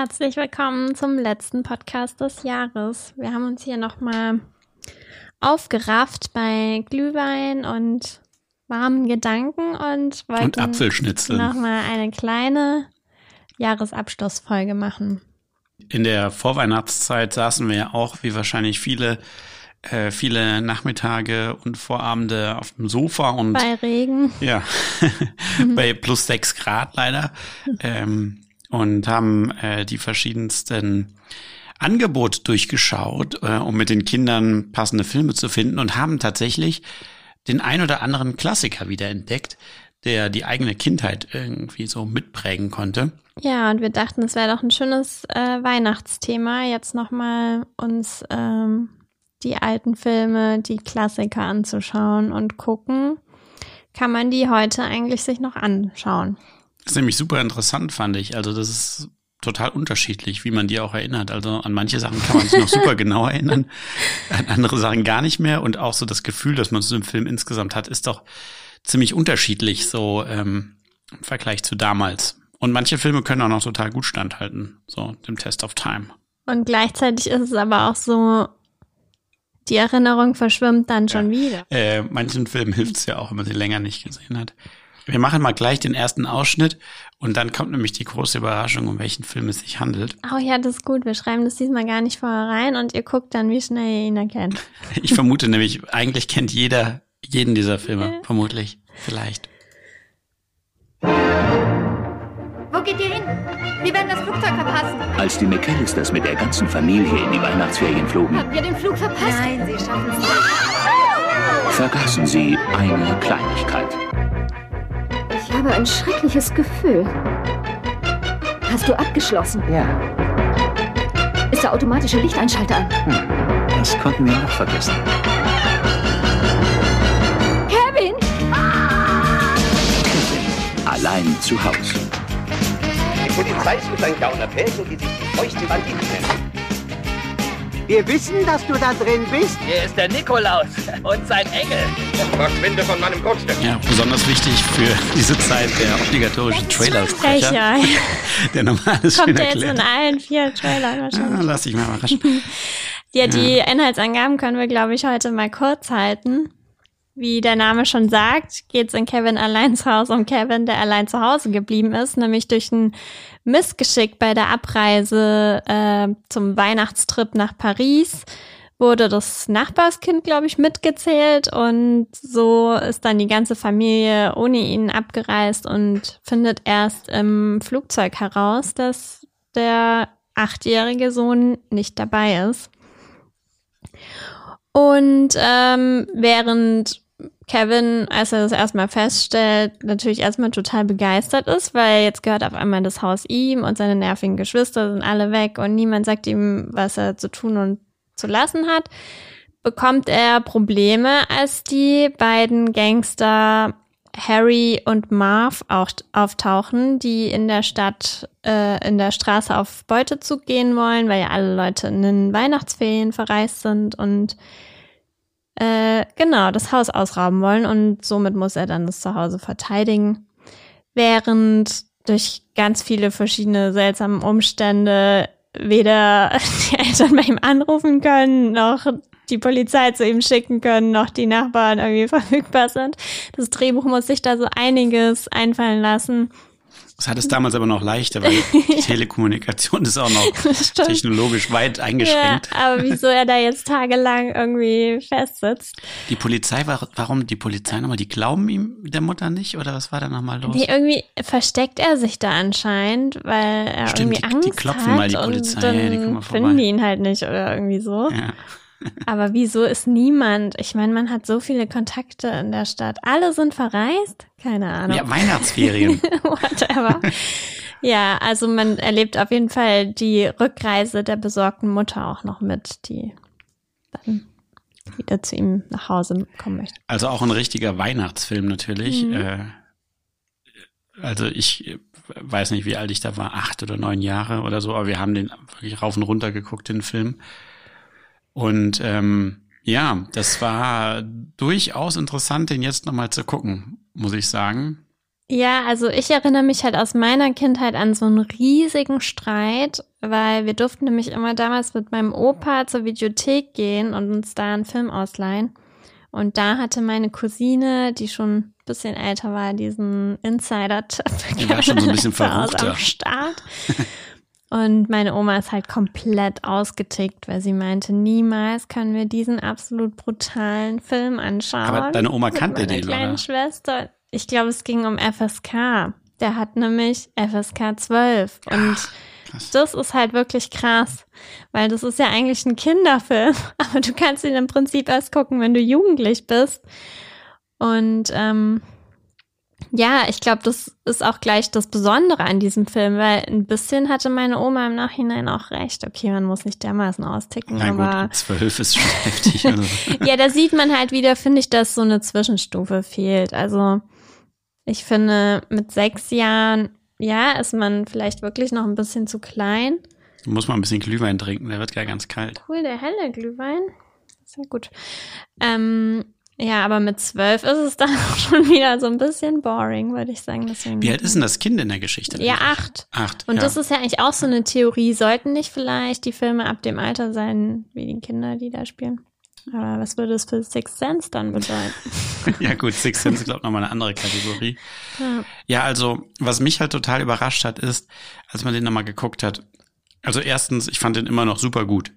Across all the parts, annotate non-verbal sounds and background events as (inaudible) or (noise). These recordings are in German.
Herzlich willkommen zum letzten Podcast des Jahres. Wir haben uns hier nochmal aufgerafft bei Glühwein und warmen Gedanken und wollten Und Apfelschnitzel. nochmal eine kleine Jahresabschlussfolge machen. In der Vorweihnachtszeit saßen wir ja auch, wie wahrscheinlich viele, äh, viele Nachmittage und Vorabende auf dem Sofa und Bei Regen. ja, (laughs) bei plus sechs Grad leider. Ähm, und haben äh, die verschiedensten Angebote durchgeschaut, äh, um mit den Kindern passende Filme zu finden und haben tatsächlich den ein oder anderen Klassiker wieder entdeckt, der die eigene Kindheit irgendwie so mitprägen konnte. Ja, und wir dachten, es wäre doch ein schönes äh, Weihnachtsthema, jetzt nochmal uns ähm, die alten Filme, die Klassiker anzuschauen und gucken, kann man die heute eigentlich sich noch anschauen. Das ist nämlich super interessant, fand ich. Also das ist total unterschiedlich, wie man die auch erinnert. Also an manche Sachen kann man sich noch super genau erinnern, (laughs) an andere Sachen gar nicht mehr. Und auch so das Gefühl, dass man zu dem Film insgesamt hat, ist doch ziemlich unterschiedlich so ähm, im Vergleich zu damals. Und manche Filme können auch noch total gut standhalten, so dem Test of Time. Und gleichzeitig ist es aber auch so, die Erinnerung verschwimmt dann schon wieder. Äh, manchen Filmen hilft es ja auch, wenn man sie länger nicht gesehen hat. Wir machen mal gleich den ersten Ausschnitt und dann kommt nämlich die große Überraschung, um welchen Film es sich handelt. Oh ja, das ist gut. Wir schreiben das diesmal gar nicht vorher rein und ihr guckt dann, wie schnell ihr ihn erkennt. (laughs) Ich vermute nämlich, eigentlich kennt jeder jeden dieser Filme, vermutlich, vielleicht. Wo geht ihr hin? Wir werden das Flugzeug verpassen. Als die McAllisters mit der ganzen Familie in die Weihnachtsferien flogen, Haben wir den Flug verpasst? Nein, sie schaffen es nicht. vergaßen sie eine Kleinigkeit. Ich habe ein schreckliches Gefühl. Hast du abgeschlossen? Ja, Ist der automatische Lichteinschalter an? das konnten wir auch vergessen. Kevin! Kevin, allein zu Hause. Die Polizei sucht ein Gauner Pärchen, die sich die feuchten Banditen nennen. Wir wissen, dass du da drin bist. Hier ist der Nikolaus und sein Engel. Verschwinde von meinem Grundstück. Ja, besonders wichtig für diese Zeit der obligatorische Trailersprecher, (laughs) der normales schön Kommt der jetzt in erklärt. allen vier Trailern wahrscheinlich. Ah, lass dich mal überraschen. (laughs) Ja, die Inhaltsangaben können wir, glaube ich, heute mal kurz halten. Wie der Name schon sagt, geht's in Kevin allein zu Hause um Kevin, der allein zu Hause geblieben ist, nämlich durch ein Missgeschick bei der Abreise äh, zum Weihnachtstrip nach Paris wurde das Nachbarskind, glaube ich, mitgezählt und so ist dann die ganze Familie ohne ihn abgereist und findet erst im Flugzeug heraus, dass der achtjährige Sohn nicht dabei ist. Und ähm, während Kevin, als er das erstmal feststellt, natürlich erstmal total begeistert ist, weil jetzt gehört auf einmal das Haus ihm und seine nervigen Geschwister sind alle weg und niemand sagt ihm, was er zu tun und zu lassen hat, bekommt er Probleme, als die beiden Gangster Harry und Marv auch auftauchen, die in der Stadt, äh, in der Straße auf Beutezug gehen wollen, weil ja alle Leute in den Weihnachtsferien verreist sind und äh, genau das Haus ausrauben wollen und somit muss er dann das Zuhause verteidigen, während durch ganz viele verschiedene seltsame Umstände weder (laughs) die Eltern bei ihm anrufen können, noch die Polizei zu ihm schicken können, noch die Nachbarn irgendwie (laughs) verfügbar sind. Das Drehbuch muss sich da so einiges einfallen lassen. Das hat es damals aber noch leichter, weil (laughs) die Telekommunikation ist auch noch (laughs) technologisch weit Ja, eingeschränkt. aber wieso er da jetzt tagelang irgendwie festsitzt? Die Polizei, war, warum die Polizei nochmal? Die glauben ihm der Mutter nicht? Oder was war da nochmal los? Nee, irgendwie versteckt er sich da anscheinend, weil er Stimmt, irgendwie die- Angst die klopfen hat mal die und Polizei, dann ja, die finden die ihn halt nicht oder irgendwie so. ja. Aber wieso ist niemand? Ich meine, man hat so viele Kontakte in der Stadt. Alle sind verreist? Keine Ahnung. ja, Weihnachtsferien. (laughs) Whatever. ja, also man erlebt auf jeden Fall die Rückreise der besorgten Mutter auch noch mit, die dann wieder zu ihm nach Hause kommen möchte. Also auch ein richtiger Weihnachtsfilm natürlich. Äh, also ich weiß nicht, wie alt ich da war, acht oder neun Jahre oder so, aber wir haben den wirklich rauf und runter geguckt, den Film. Und ähm, ja, das war durchaus interessant, den jetzt nochmal zu gucken, muss ich sagen. Ja, also ich erinnere mich halt aus meiner Kindheit an so einen riesigen Streit, weil wir durften nämlich immer damals mit meinem Opa zur Videothek gehen und uns da einen Film ausleihen. Und da hatte meine Cousine, die schon ein bisschen älter war, diesen Insider-Tipp. Die war schon so ein bisschen (laughs) verruchter. am Start. (laughs) Und meine Oma ist halt komplett ausgetickt, weil sie meinte, niemals können wir diesen absolut brutalen Film anschauen. Aber deine Oma kannte den, oder? Schwester. Ich glaube, es ging um FSK. Der hat nämlich FSK 12. Und krass. das ist halt wirklich krass, weil das ist ja eigentlich ein Kinderfilm, (laughs) aber du kannst ihn im Prinzip erst gucken, wenn du jugendlich bist. Und ähm, ja, ich glaube, das ist auch gleich das Besondere an diesem Film, weil ein bisschen hatte meine Oma im Nachhinein auch recht. Okay, man muss nicht dermaßen austicken, Na aber gut, zwölf ist schon (laughs) heftig. Also. (laughs) ja, da sieht man halt wieder, finde ich, dass so eine Zwischenstufe fehlt. Also ich finde, mit sechs Jahren, ja, ist man vielleicht wirklich noch ein bisschen zu klein. Muss mal ein bisschen Glühwein trinken, der wird gar ganz kalt. Cool, der helle Glühwein. Sehr gut. Ähm, ja, aber mit zwölf ist es dann (laughs) auch schon wieder so ein bisschen boring, würde ich sagen. Deswegen, Wie alt ist denn das Kind in der Geschichte? Ja, acht. Acht. Und ja. das ist ja eigentlich auch so eine Theorie. Sollten nicht vielleicht die Filme ab dem Alter sein, wie die Kinder, die da spielen? Aber was würde es für Sixth Sense dann bedeuten? (laughs) ja gut, Six Sense ist glaube ich nochmal eine andere Kategorie. Ja. Ja, also was mich halt total überrascht hat, ist, als man den nochmal geguckt hat. Also erstens, ich fand den immer noch super gut.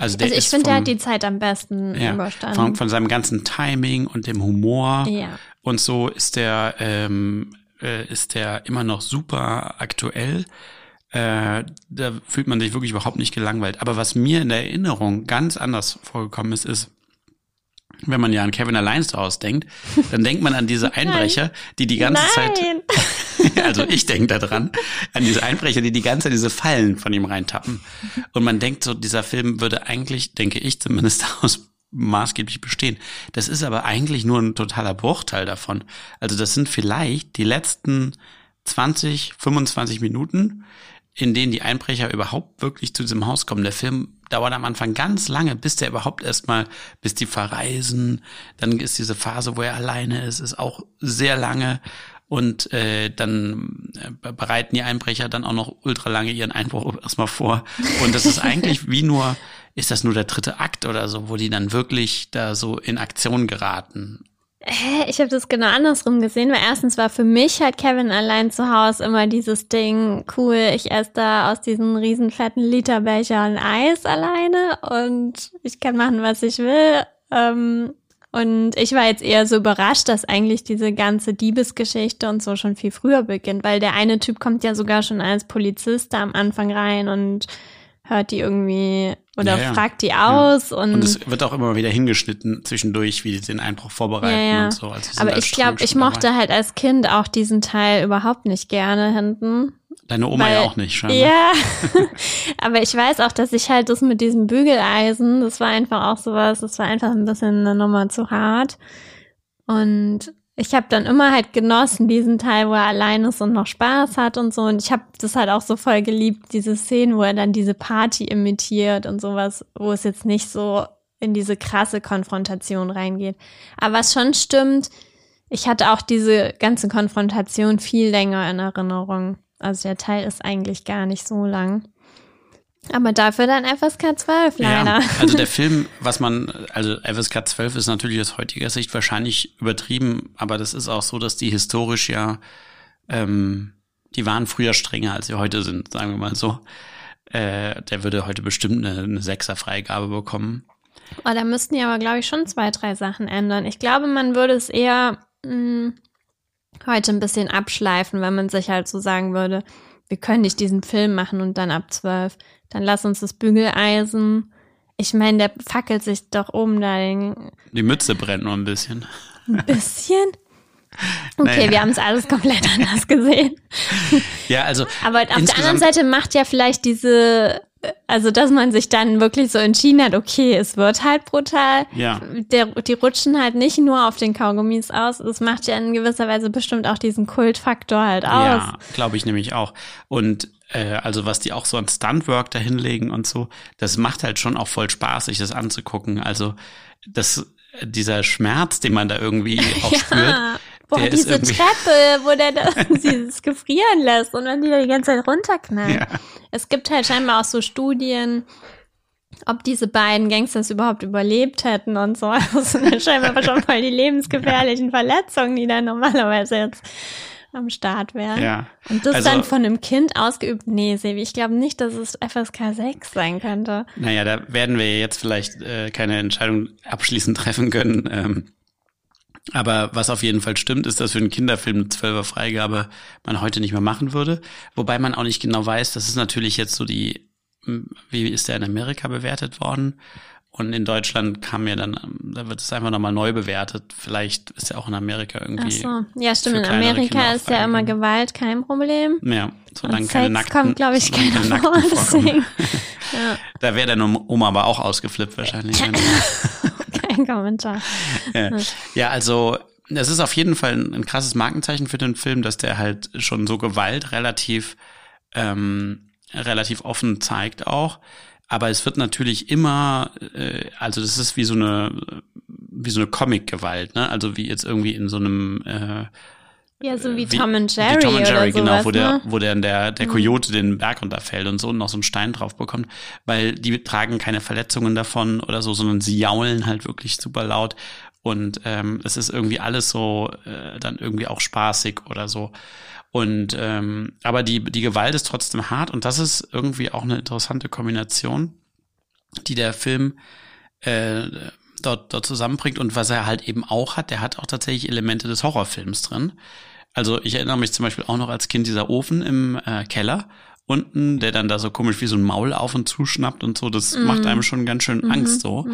Also der Also ich finde, der hat die Zeit am besten ja, überstanden. von, von seinem ganzen Timing und dem Humor Ja. und so ist der ähm, äh, ist der immer noch super aktuell. Äh, da fühlt man sich wirklich überhaupt nicht gelangweilt. Aber was mir in der Erinnerung ganz anders vorgekommen ist, ist, wenn man ja an Kevin allein zu Hause denkt, dann denkt man an diese (laughs) Einbrecher, die die ganze Zeit Nein. (laughs) also ich denke da dran, an diese Einbrecher, die die ganze Zeit diese Fallen von ihm reintappen. Und man denkt so, dieser Film würde eigentlich, denke ich zumindest, (laughs) aus maßgeblich bestehen. Das ist aber eigentlich nur ein totaler Bruchteil davon. Also das sind vielleicht die letzten 20, 25 Minuten, in denen die Einbrecher überhaupt wirklich zu diesem Haus kommen. Der Film dauert am Anfang ganz lange, bis der überhaupt erstmal, bis die verreisen. Dann ist diese Phase, wo er alleine ist, ist auch sehr lange. Und äh, dann äh, bereiten die Einbrecher dann auch noch ultra lange ihren Einbruch (laughs) erstmal vor. Und das ist eigentlich (laughs) wie nur, ist das nur der dritte Akt oder so, wo die dann wirklich da so in Aktion geraten. Hä, ich habe das genau andersrum gesehen, weil erstens war für mich halt Kevin allein zu Hause immer dieses Ding, cool, ich esse da aus diesen riesen fetten Literbechern Eis alleine und ich kann machen, was ich will. Ähm, und ich war jetzt eher so überrascht, dass eigentlich diese ganze Diebesgeschichte und so schon viel früher beginnt, weil der eine Typ kommt ja sogar schon als Polizist da am Anfang rein und hört die irgendwie oder Ja, ja. fragt die aus und, Und es wird auch immer wieder hingeschnitten zwischendurch, wie die den Einbruch vorbereiten Ja, ja. und so. Also Aber ich glaube, ich mochte dabei. halt als Kind auch diesen Teil überhaupt nicht gerne hinten. Deine Oma weil- ja auch nicht, scheinbar. Ja, (laughs) (laughs) aber ich weiß auch, dass ich halt das mit diesem Bügeleisen, das war einfach auch sowas, das war einfach ein bisschen eine Nummer zu hart. Und ich habe dann immer halt genossen, diesen Teil, wo er allein ist und noch Spaß hat und so. Und ich habe das halt auch so voll geliebt, diese Szenen, wo er dann diese Party imitiert und sowas, wo es jetzt nicht so in diese krasse Konfrontation reingeht. Aber was schon stimmt, ich hatte auch diese ganze Konfrontation viel länger in Erinnerung. Also der Teil ist eigentlich gar nicht so lang. Aber dafür dann FSK 12 leider. Ja, also der (laughs) Film, was man, also FSK 12 ist natürlich aus heutiger Sicht wahrscheinlich übertrieben, aber das ist auch so, dass die historisch ja, ähm, die waren früher strenger, als sie heute sind, sagen wir mal so. Äh, der würde heute bestimmt eine, eine Sechser-Freigabe bekommen. Oh, da müssten die aber, glaube ich, schon zwei, drei Sachen ändern. Ich glaube, man würde es eher mh, heute ein bisschen abschleifen, wenn man sich halt so sagen würde, wir können nicht diesen Film machen und dann ab zwölf. Dann lass uns das Bügeleisen. Ich meine, der fackelt sich doch oben da Die Mütze brennt nur ein bisschen. ein bisschen. (laughs) Okay, Naja. wir haben es alles komplett anders gesehen. Ja, also Aber auf der anderen Seite macht ja vielleicht diese, also dass man sich dann wirklich so entschieden hat, okay, es wird halt brutal. Ja. Der, die rutschen halt nicht nur auf den Kaugummis aus. Das macht ja in gewisser Weise bestimmt auch diesen Kultfaktor halt aus. Ja, glaube ich nämlich auch. Und äh, also was die auch so an Stuntwork da hinlegen und so, das macht halt schon auch voll Spaß, sich das anzugucken. Also das, dieser Schmerz, den man da irgendwie (laughs) auch spürt, Boah, Der diese Treppe, wo der da (laughs) dieses gefrieren lässt und dann die da die ganze Zeit runterknallt. Ja. Es gibt halt scheinbar auch so Studien, ob diese beiden Gangsters überhaupt überlebt hätten und so. (laughs) Das sind dann scheinbar schon voll die lebensgefährlichen Verletzungen, die dann normalerweise jetzt am Start wären. Ja. Und das Also- dann von einem Kind ausgeübt? Nee, Sevi, ich glaube nicht, dass es FSK 6 sein könnte. Naja, da werden wir jetzt vielleicht äh, keine Entscheidung abschließend treffen können. Ähm, aber was auf jeden Fall stimmt, ist, dass für einen Kinderfilm eine 12er Freigabe man heute nicht mehr machen würde. Wobei man auch nicht genau weiß, das ist natürlich jetzt so die, wie ist der in Amerika bewertet worden? Und in Deutschland kam ja dann, da wird es einfach nochmal neu bewertet. Vielleicht ist ja auch in Amerika Ach irgendwie. so. Ja, stimmt. In Amerika ist ja immer. Gewalt kein Problem. Ja, solange keine Sex nackten, kommt, glaube ich, keine vor. (laughs) vorkommen. Deswegen Da wäre dann Oma aber auch ausgeflippt wahrscheinlich. (laughs) kein Kommentar. (laughs) Ja. ja, also es ist auf jeden Fall ein, ein krasses Markenzeichen für den Film, dass der halt schon so Gewalt relativ ähm, relativ offen zeigt auch. Aber es wird natürlich immer, äh, also das ist wie so eine wie so eine Comic-Gewalt, ne? Also wie jetzt irgendwie in so einem äh, Ja, so wie, wie- Tom and Jerry, wie Tom and Jerry, oder sowas, genau, wo der, ne? wo der, der, der Coyote den Berg runterfällt und so und noch so einen Stein drauf bekommt, weil die tragen keine Verletzungen davon oder so, sondern sie jaulen halt wirklich super laut und ähm, es ist irgendwie alles so äh, dann irgendwie auch spaßig oder so. Und ähm, aber die, die Gewalt ist trotzdem hart und das ist irgendwie auch eine interessante Kombination, die der Film äh, dort, dort zusammenbringt und was er halt eben auch hat, der hat auch tatsächlich Elemente des Horrorfilms drin. Also ich erinnere mich zum Beispiel auch noch als Kind dieser Ofen im äh, Keller unten, der dann da so komisch wie so ein Maul auf und zuschnappt und so, das macht einem schon ganz schön Angst so.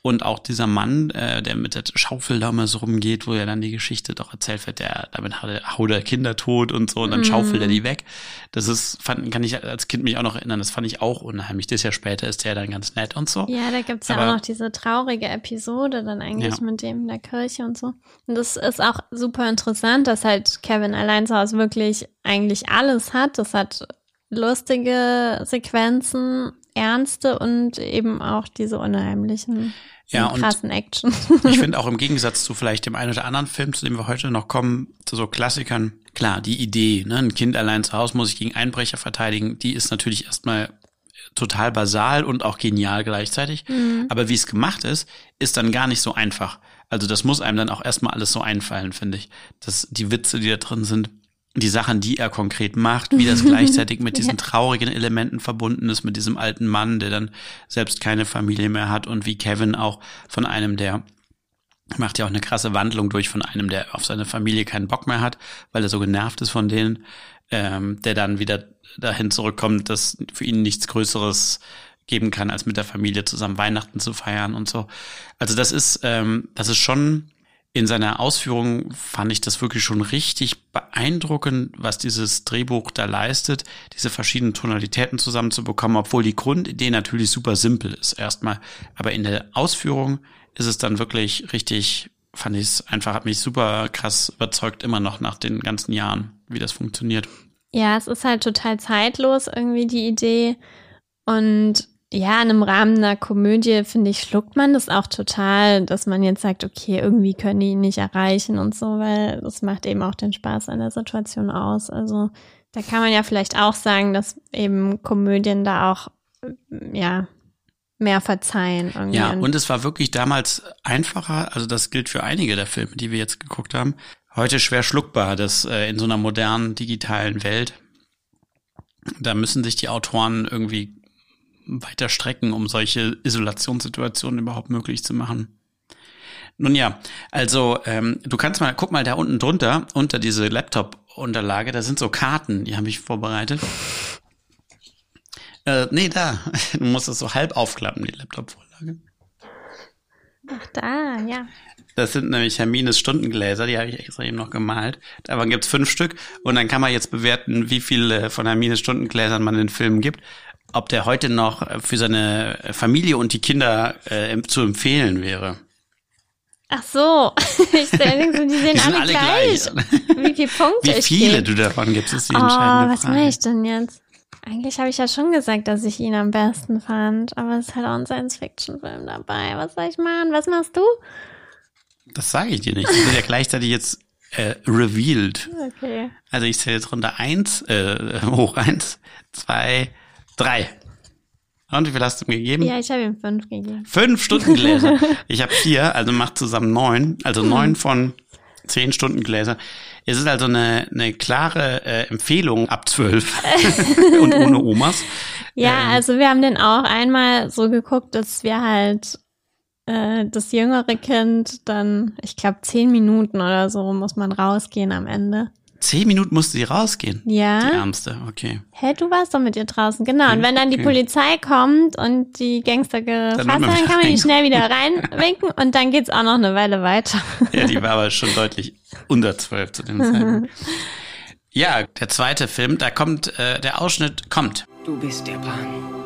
Und auch dieser Mann, äh, der mit der Schaufel da mal so rumgeht, wo ja dann die Geschichte doch erzählt wird, der damit haut er, haut er Kinder tot und so und dann schaufelt er die weg. Das ist, fand, kann ich als Kind mich auch noch erinnern, das fand ich auch unheimlich. Das Jahr später ist der dann ganz nett und so. Ja, da gibt's ja Aber- auch noch diese traurige Episode dann eigentlich Ja. mit dem in der Kirche und so. Und das ist auch super interessant, dass halt Kevin allein zu Hause wirklich eigentlich alles hat. Das hat lustige Sequenzen, ernste und eben auch diese unheimlichen, Ja, krassen Action. Ich finde (laughs) auch im Gegensatz zu vielleicht dem einen oder anderen Film, zu dem wir heute noch kommen, zu so Klassikern, klar, die Idee, ne, ein Kind allein zu Hause muss sich gegen Einbrecher verteidigen, die ist natürlich erstmal total basal und auch genial gleichzeitig. Aber wie es gemacht ist, ist dann gar nicht so einfach. Also das muss einem dann auch erstmal alles so einfallen, finde ich. Dass die Witze, die da drin sind, die Sachen, die er konkret macht, wie das (laughs) gleichzeitig mit diesen traurigen Elementen verbunden ist, mit diesem alten Mann, der dann selbst keine Familie mehr hat und wie Kevin auch von einem, der macht ja auch eine krasse Wandlung durch von einem, der auf seine Familie keinen Bock mehr hat, weil er so genervt ist von denen, ähm, der dann wieder dahin zurückkommt, dass für ihn nichts Größeres geben kann, als mit der Familie zusammen Weihnachten zu feiern und so. Also das ist, ähm, das ist schon in seiner Ausführung fand ich das wirklich schon richtig beeindruckend, was dieses Drehbuch da leistet, diese verschiedenen Tonalitäten zusammenzubekommen, obwohl die Grundidee natürlich super simpel ist erstmal. Aber in der Ausführung ist es dann wirklich richtig, fand ich es einfach, hat mich super krass überzeugt, immer noch nach den ganzen Jahren, wie das funktioniert. Ja, es ist halt total zeitlos irgendwie die Idee. Und ja, in einem Rahmen einer Komödie, finde ich, schluckt man das auch total, dass man jetzt sagt, okay, irgendwie können die ihn nicht erreichen und so, weil das macht eben auch den Spaß an der Situation aus. Also da kann man ja vielleicht auch sagen, dass eben Komödien da auch, äh, ja, mehr verzeihen. Irgendwie. Ja, und es war wirklich damals einfacher, also das gilt für einige der Filme, die wir jetzt geguckt haben, heute schwer schluckbar, das äh, in so einer modernen digitalen Welt. Da müssen sich die Autoren irgendwie weiter strecken, um solche Isolationssituationen überhaupt möglich zu machen. Nun ja, also ähm, du kannst mal, guck mal da unten drunter, unter diese Laptop-Unterlage, da sind so Karten, die habe ich vorbereitet. Äh, nee, da. (laughs) Du musst es so halb aufklappen, die Laptop-Vorlage. Ach, da, ja. Das sind nämlich Hermines Stundengläser, die habe ich extra eben noch gemalt. Davon gibt's fünf Stück und dann kann man jetzt bewerten, wie viele von Hermines Stundengläsern man in den Filmen gibt. Ob der heute noch für seine Familie und die Kinder äh, zu empfehlen wäre. Ach so, (laughs) ich denke, die sehen Die sind alle, alle gleich. Wie viele (laughs) Punkte Wie viele du davon gibst, ist die Oh, entscheidende was Frage. mache ich denn jetzt? Eigentlich habe ich ja schon gesagt, dass ich ihn am besten fand, aber es ist halt auch ein Science-Fiction-Film dabei. Was soll ich machen? Was machst du? Das sage ich dir nicht. Ich will ja gleichzeitig jetzt äh, revealed. Okay. Also ich zähle jetzt runter eins, äh, hoch eins, zwei, drei. Und wie viel hast du ihm gegeben? Ja, ich habe ihm fünf gegeben. Fünf Stundengläser. (laughs) Ich habe vier, also macht zusammen neun. Also neun von zehn Stundengläser. Es ist also eine, eine klare äh, Empfehlung ab zwölf (laughs) und ohne Omas. Ja, Ähm. also wir haben den auch einmal so geguckt, dass wir halt äh, das jüngere Kind dann, ich glaube, zehn Minuten oder so muss man rausgehen am Ende. Zehn Minuten musste sie rausgehen. Ja. Die Ärmste, okay. Hä, du warst doch mit ihr draußen, genau. Und wenn dann die Okay. Polizei kommt und die Gangster gefasst haben, kann man die schnell wieder reinwinken und dann geht's auch noch eine Weile weiter. Ja, die war aber schon deutlich unter zwölf zu dem Zeitpunkt. (laughs) Ja, der zweite Film, da kommt, äh, der Ausschnitt kommt. Du bist der Pan.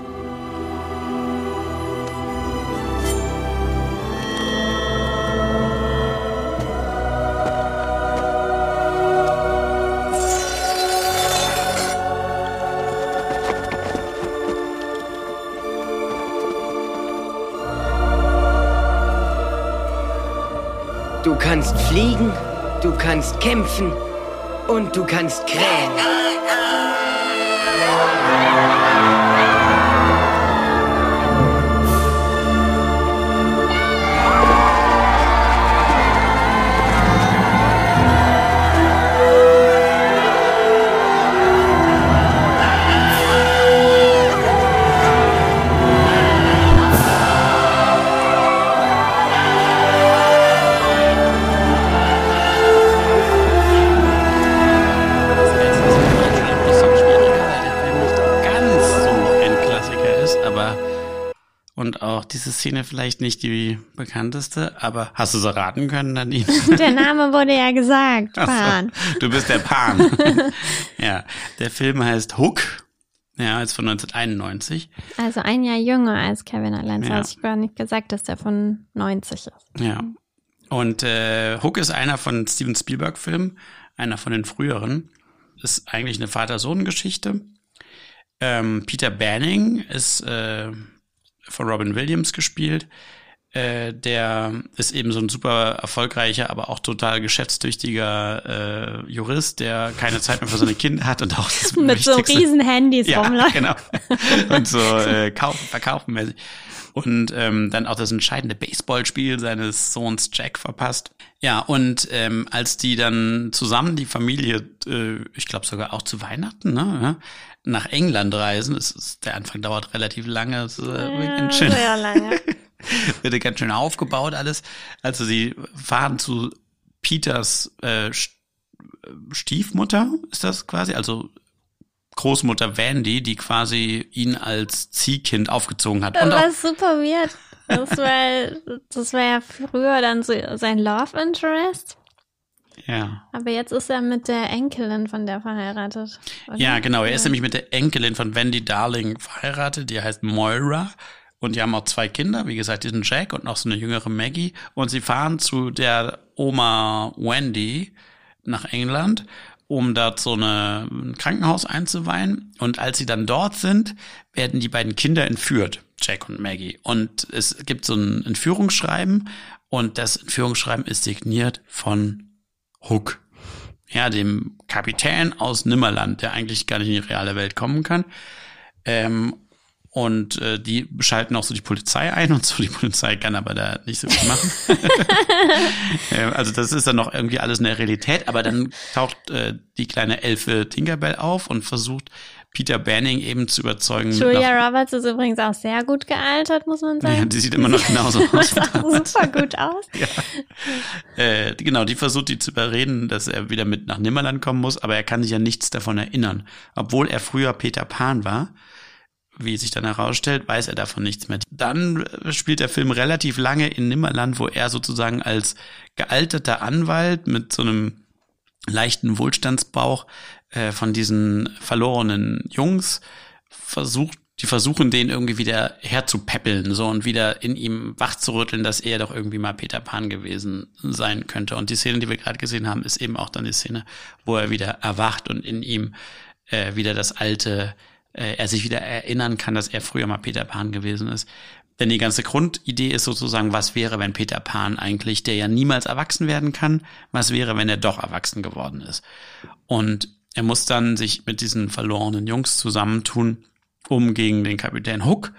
Du kannst fliegen, du kannst kämpfen und du kannst krähen. Und auch diese Szene vielleicht nicht die bekannteste, aber hast du so raten können, Nadine? (laughs) Der Name wurde ja gesagt, Ach so, Pan. Du bist der Pan. (laughs) ja, der Film heißt Hook. Ja, ist von 1991. Also ein Jahr jünger als Kevin allein. Ja. Ja. Ich gar nicht gesagt, dass der von 90 ist. Ja. Und äh, Hook ist einer von Steven Spielberg-Filmen, einer von den früheren. Ist eigentlich eine Vater-Sohn-Geschichte. Ähm, Peter Banning ist äh, von Robin Williams gespielt. Äh, der ist eben so ein super erfolgreicher, aber auch total geschäftstüchtiger äh, Jurist, der keine Zeit mehr für seine Kinder hat und auch das (laughs) Mit so riesen Handys ja, rumläuft. genau. (laughs) Und so äh, kaufen, verkaufen mäßig. Und ähm, dann auch das entscheidende Baseballspiel seines Sohns Jack verpasst. Ja, und ähm, als die dann zusammen, die Familie, äh, ich glaube sogar auch zu Weihnachten, ne, nach England reisen, das ist, der Anfang dauert relativ lange, das ist, äh, ganz schön, Sehr lange. (laughs) wird ganz schön aufgebaut alles. Also sie fahren zu Peters äh, St- Stiefmutter, ist das quasi, also Großmutter Vandy, die quasi ihn als Ziehkind aufgezogen hat. Das Und war super weird. Das war, das war ja früher dann so sein Love Interest. Ja. Aber jetzt ist er mit der Enkelin von der verheiratet. oder? ja, genau. Er ist nämlich mit der Enkelin von Wendy Darling verheiratet, die heißt Moira. Und die haben auch zwei Kinder, wie gesagt, diesen Jack und noch so eine jüngere Maggie. Und sie fahren zu der Oma Wendy nach England, um dort so eine, ein Krankenhaus einzuweihen. Und als sie dann dort sind, werden die beiden Kinder entführt, Jack und Maggie. Und es gibt so ein Entführungsschreiben und das Entführungsschreiben ist signiert von Hook. Ja, dem Kapitän aus Nimmerland, der eigentlich gar nicht in die reale Welt kommen kann. Ähm, und äh, die schalten auch so die Polizei ein und so. Die Polizei kann aber da nicht so viel machen. (laughs) Ähm, also das ist dann noch irgendwie alles in der Realität. Aber dann taucht äh, die kleine Elfe Tinkerbell auf und versucht Peter Banning eben zu überzeugen. Julia Roberts ist übrigens auch sehr gut gealtert, muss man sagen. ja, die sieht immer noch (laughs) genauso aus. super gut aus. (laughs) äh, genau, die versucht die zu überreden, dass er wieder mit nach Nimmerland kommen muss, aber er kann sich ja nichts davon erinnern. Obwohl er früher Peter Pan war, wie sich dann herausstellt, weiß er davon nichts mehr. Dann äh, spielt der Film relativ lange in Nimmerland, wo er sozusagen als gealterter Anwalt mit so einem leichten Wohlstandsbauch äh, von diesen verlorenen Jungs versucht, die versuchen, den irgendwie wieder herzupäppeln, so und wieder in ihm wachzurütteln, dass er doch irgendwie mal Peter Pan gewesen sein könnte. Und die Szene, die wir gerade gesehen haben, ist eben auch dann die Szene, wo er wieder erwacht und in ihm äh, wieder das alte, äh, er sich wieder erinnern kann, dass er früher mal Peter Pan gewesen ist. Denn die ganze Grundidee ist sozusagen, was wäre, wenn Peter Pan eigentlich, der ja niemals erwachsen werden kann, was wäre, wenn er doch erwachsen geworden ist. Und er muss dann sich mit diesen verlorenen Jungs zusammentun, um gegen den Kapitän Hook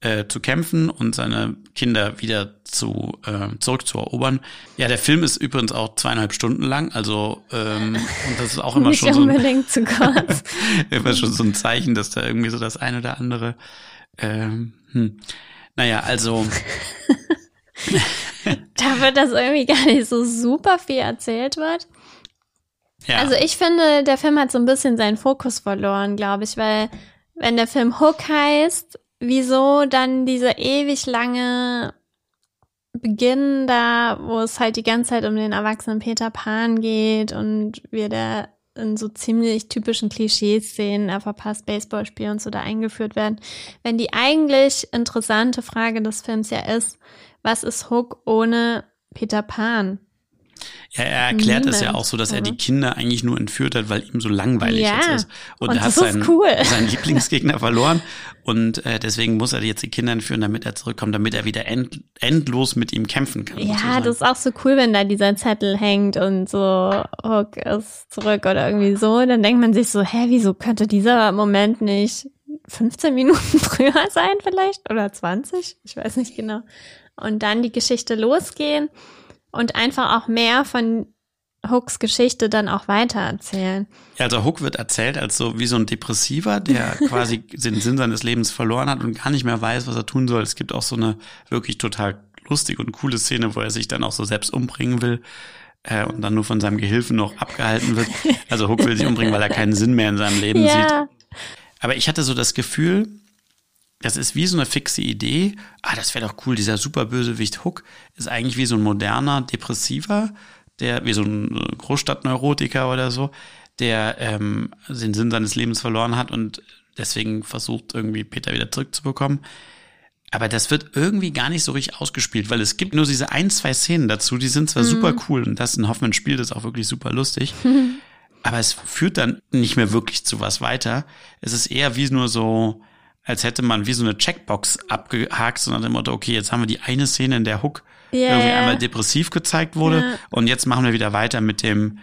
äh, zu kämpfen und seine Kinder wieder zu äh, zurückzuerobern. Ja, der Film ist übrigens auch zweieinhalb Stunden lang, also ähm, und das ist auch immer Nicht schon so ein, unbedingt zu kurz. (laughs) immer schon so ein Zeichen, dass da irgendwie so das eine oder andere. Ähm, hm. Naja, also (laughs) (laughs) da wird das irgendwie gar nicht so super viel erzählt wird. Ja, Also ich finde, der Film hat so ein bisschen seinen Fokus verloren, glaube ich, weil wenn der Film Hook heißt, wieso dann dieser ewig lange Beginn da, wo es halt die ganze Zeit um den erwachsenen Peter Pan geht und wir da in so ziemlich typischen Klischeeszenen, er verpasst Baseballspiel und so da eingeführt werden. Wenn die eigentlich interessante Frage des Films ja ist, was ist Hook ohne Peter Pan? Ja, er erklärt es ja Niemand, auch so, dass er die Kinder eigentlich nur entführt hat, weil ihm so langweilig Ja, jetzt ist. Und, und er hat seinen, cool. (laughs) seinen (laughs) Lieblingsgegner verloren und äh, deswegen muss er jetzt die Kinder entführen, damit er zurückkommt, damit er wieder end, endlos mit ihm kämpfen kann. Ja, sozusagen. das ist auch so cool, wenn da dieser Zettel hängt und so Hook ist zurück oder irgendwie so. Dann denkt man sich so, hä, wieso könnte dieser Moment nicht 15 Minuten (laughs) früher sein vielleicht? Oder 20? Ich weiß nicht genau. Und dann die Geschichte losgehen und einfach auch mehr von Hooks Geschichte dann auch weitererzählen. Ja, also Hook wird erzählt als so wie so ein Depressiver, der (laughs) quasi den Sinn seines Lebens verloren hat und gar nicht mehr weiß, was er tun soll. Es gibt auch so eine wirklich total lustige und coole Szene, wo er sich dann auch so selbst umbringen will äh, und dann nur von seinem Gehilfen noch abgehalten wird. Also Hook will sich umbringen, weil er keinen Sinn mehr in seinem Leben (laughs) sieht. Ja, Aber ich hatte so das Gefühl, das ist wie so eine fixe Idee. Ah, das wäre doch cool. Dieser superbösewicht Hook ist eigentlich wie so ein moderner Depressiver, der wie so ein äh, Großstadtneurotiker oder so, der ähm, den Sinn seines Lebens verloren hat und deswegen versucht irgendwie Peter wieder zurückzubekommen. Aber das wird irgendwie gar nicht so richtig ausgespielt, weil es gibt nur diese ein, zwei Szenen dazu, die sind zwar super cool und Dustin Hoffman spielt das auch wirklich super lustig, (laughs) aber es führt dann nicht mehr wirklich zu was weiter. Es ist eher wie nur so, als hätte man wie so eine Checkbox abgehakt, sondern dem Motto, okay, jetzt haben wir die eine Szene, in der Hook Ja, irgendwie ja. einmal depressiv gezeigt wurde Ja. und jetzt machen wir wieder weiter mit dem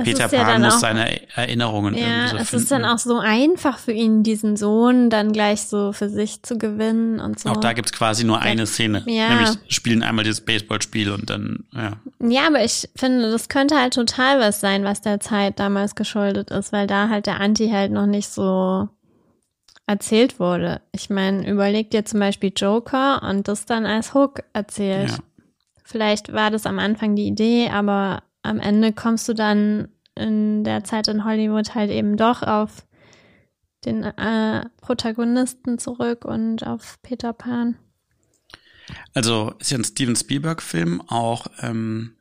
Es Peter ja Pan dann muss auch- seine Erinnerungen ja, irgendwie so es finden. ist dann auch so einfach für ihn, diesen Sohn dann gleich so für sich zu gewinnen und so. Auch da gibt's quasi nur eine Szene, Ja. nämlich spielen einmal dieses Baseballspiel und dann, ja. Ja, aber ich finde, das könnte halt total was sein, was der Zeit damals geschuldet ist, weil da halt der Anti halt noch nicht so erzählt wurde. Ich meine, überleg dir zum Beispiel Joker und das dann als Hook erzählt. Ja. Vielleicht war das am Anfang die Idee, aber am Ende kommst du dann in der Zeit in Hollywood halt eben doch auf den äh, Protagonisten zurück und auf Peter Pan. Also ist ja ein Steven Spielberg-Film, auch ähm,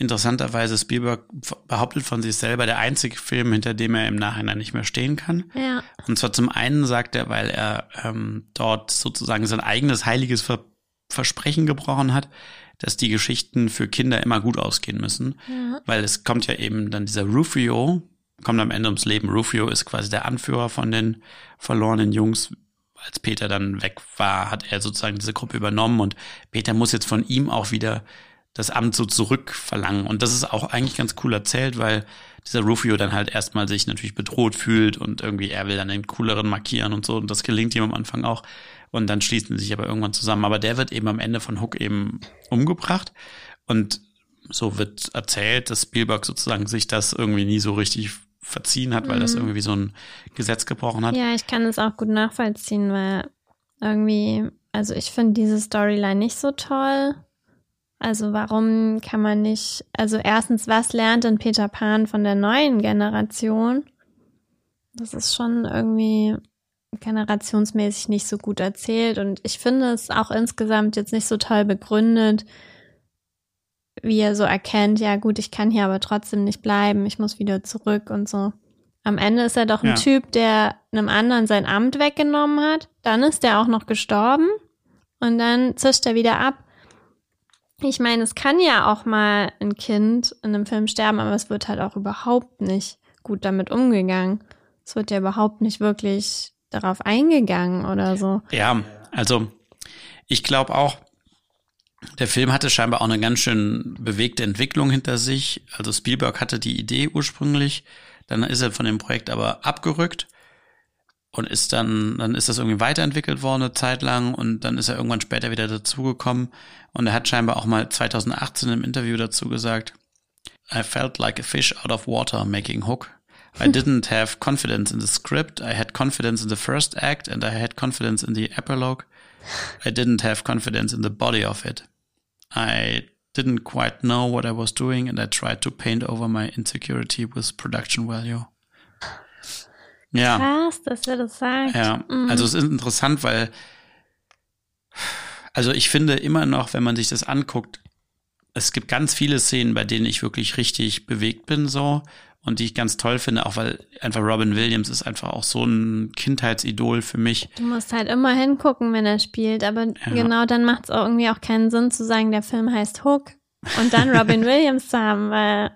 interessanterweise Spielberg behauptet von sich selber der einzige Film, hinter dem er im Nachhinein nicht mehr stehen kann. Ja. Und zwar zum einen sagt er, weil er ähm, dort sozusagen sein eigenes heiliges Ver Versprechen gebrochen hat, dass die Geschichten für Kinder immer gut ausgehen müssen. Ja. Weil es kommt ja eben dann dieser Rufio, kommt am Ende ums Leben. Rufio ist quasi der Anführer von den verlorenen Jungs. Als Peter dann weg war, hat er sozusagen diese Gruppe übernommen und Peter muss jetzt von ihm auch wieder das Amt so zurückverlangen. Und das ist auch eigentlich ganz cool erzählt, weil dieser Rufio dann halt erstmal sich natürlich bedroht fühlt und irgendwie er will dann den cooleren markieren und so. Und das gelingt ihm am Anfang auch. Und dann schließen sie sich aber irgendwann zusammen. Aber der wird eben am Ende von Hook eben umgebracht. Und so wird erzählt, dass Spielberg sozusagen sich das irgendwie nie so richtig verziehen hat, weil das Mhm. irgendwie so ein Gesetz gebrochen hat. Ja, ich kann es auch gut nachvollziehen, weil irgendwie, also ich finde diese Storyline nicht so toll. Also warum kann man nicht, also erstens, was lernt denn Peter Pan von der neuen Generation? Das ist schon irgendwie generationsmäßig nicht so gut erzählt und ich finde es auch insgesamt jetzt nicht so toll begründet, wie er so erkennt, ja gut, ich kann hier aber trotzdem nicht bleiben, ich muss wieder zurück und so. Am Ende ist er doch ein Ja. Typ, der einem anderen sein Amt weggenommen hat. Dann ist er auch noch gestorben und dann zischt er wieder ab. Ich meine, es kann ja auch mal ein Kind in einem Film sterben, aber es wird halt auch überhaupt nicht gut damit umgegangen. Es wird ja überhaupt nicht wirklich darauf eingegangen oder so. Ja, also ich glaube auch, der Film hatte scheinbar auch eine ganz schön bewegte Entwicklung hinter sich. Also Spielberg hatte die Idee ursprünglich, dann ist er von dem Projekt aber abgerückt und ist dann, dann ist das irgendwie weiterentwickelt worden eine Zeit lang und dann ist er irgendwann später wieder dazugekommen und er hat scheinbar auch mal 2018 im Interview dazu gesagt, I felt like a fish out of water making Hook. I (laughs) didn't have confidence in the script. I had confidence in the first act and I had confidence in the epilogue. I didn't have confidence in the body of it. I didn't quite know what I was doing and I tried to paint over my insecurity with production value. Ja. Krass, dass er das sagt. Ja, also es ist interessant, weil, also ich finde immer noch, wenn man sich das anguckt, es gibt ganz viele Szenen, bei denen ich wirklich richtig bewegt bin, so, und die ich ganz toll finde, auch weil einfach Robin Williams ist einfach auch so ein Kindheitsidol für mich. Du musst halt immer hingucken, wenn er spielt, aber Ja. genau dann macht es auch irgendwie auch keinen Sinn zu sagen, der Film heißt Hook und dann Robin (laughs) Williams zu haben, weil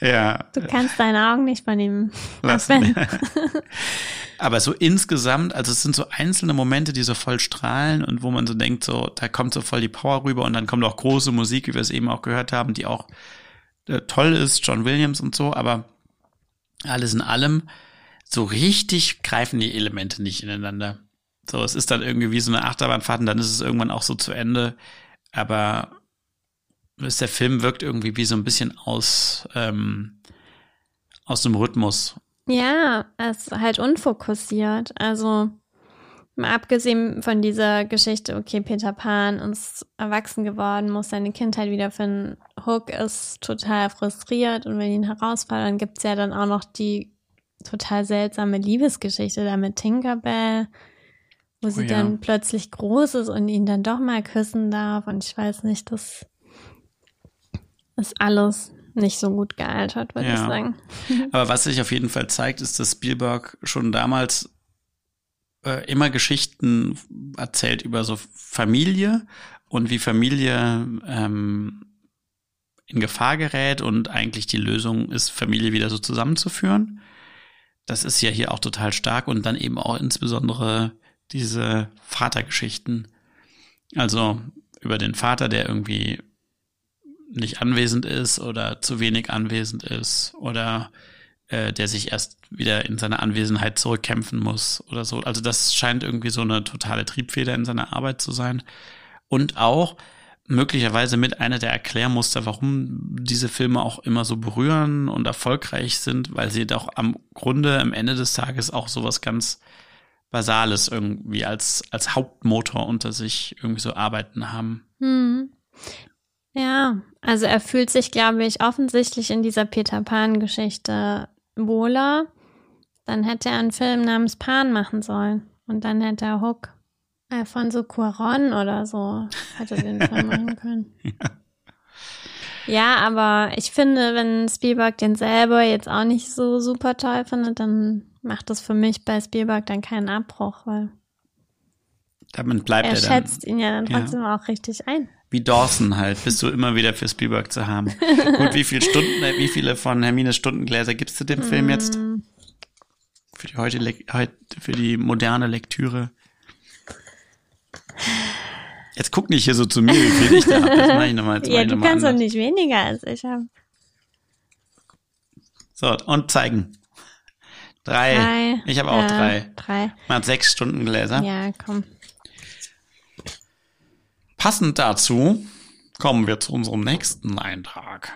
Ja. du kannst deine Augen nicht von ihm (laughs) Lass abwenden. (laughs) Aber so insgesamt, also es sind so einzelne Momente, die so voll strahlen und wo man so denkt, so, da kommt so voll die Power rüber und dann kommt auch große Musik, wie wir es eben auch gehört haben, die auch äh, toll ist, John Williams und so, aber alles in allem, so richtig greifen die Elemente nicht ineinander. So, es ist dann irgendwie wie so eine Achterbahnfahrt und dann ist es irgendwann auch so zu Ende, aber ist der Film wirkt irgendwie wie so ein bisschen aus, ähm, aus dem Rhythmus Ja, es ist halt unfokussiert. Also mal abgesehen von dieser Geschichte, okay, Peter Pan ist erwachsen geworden, muss seine Kindheit wiederfinden. Hook ist total frustriert und will ihn herausfordern. Gibt's ja dann auch noch die total seltsame Liebesgeschichte da mit Tinkerbell, wo sie Oh ja. dann plötzlich groß ist und ihn dann doch mal küssen darf. Und ich weiß nicht, das ist alles nicht so gut gealtert, würde Ja. ich sagen. (laughs) Aber was sich auf jeden Fall zeigt, ist, dass Spielberg schon damals äh, immer Geschichten erzählt über so Familie und wie Familie ähm, in Gefahr gerät und eigentlich die Lösung ist, Familie wieder so zusammenzuführen. Das ist ja hier auch total stark und dann eben auch insbesondere diese Vatergeschichten. Also über den Vater, der irgendwie nicht anwesend ist oder zu wenig anwesend ist oder äh, der sich erst wieder in seine Anwesenheit zurückkämpfen muss oder so. Also das scheint irgendwie so eine totale Triebfeder in seiner Arbeit zu sein. Und auch möglicherweise mit einer der Erklärmuster, warum diese Filme auch immer so berühren und erfolgreich sind, weil sie doch am Grunde am Ende des Tages auch sowas ganz Basales irgendwie als, als Hauptmotor unter sich irgendwie so arbeiten haben. Hm. Ja, also er fühlt sich, glaube ich, offensichtlich in dieser Peter Pan-Geschichte wohler. Dann hätte er einen Film namens Pan machen sollen. Und dann hätte er Hook Alfonso Cuaron oder so hätte den Film (laughs) machen können. Ja, aber ich finde, wenn Spielberg den selber jetzt auch nicht so super toll findet, dann macht das für mich bei Spielberg dann keinen Abbruch, weil Damit bleibt er er, dann schätzt ihn ja dann Ja. trotzdem auch richtig ein. Wie Dawson halt, bist du immer wieder für Spielberg zu haben. Gut, wie viele Stunden, äh, wie viele von Hermines Stundengläser gibst du dem Film jetzt? Mm, Für die heute, für die moderne Lektüre. Jetzt guck nicht hier so zu mir, wie viel ich da habe. Das mache ich nochmal. Ja, du kannst doch nicht weniger als ich haben. So, und zeigen. Drei. Drei. Ich habe auch Ja, drei. Drei. Man hat sechs Stundengläser. Ja, komm. Passend dazu kommen wir zu unserem nächsten Eintrag.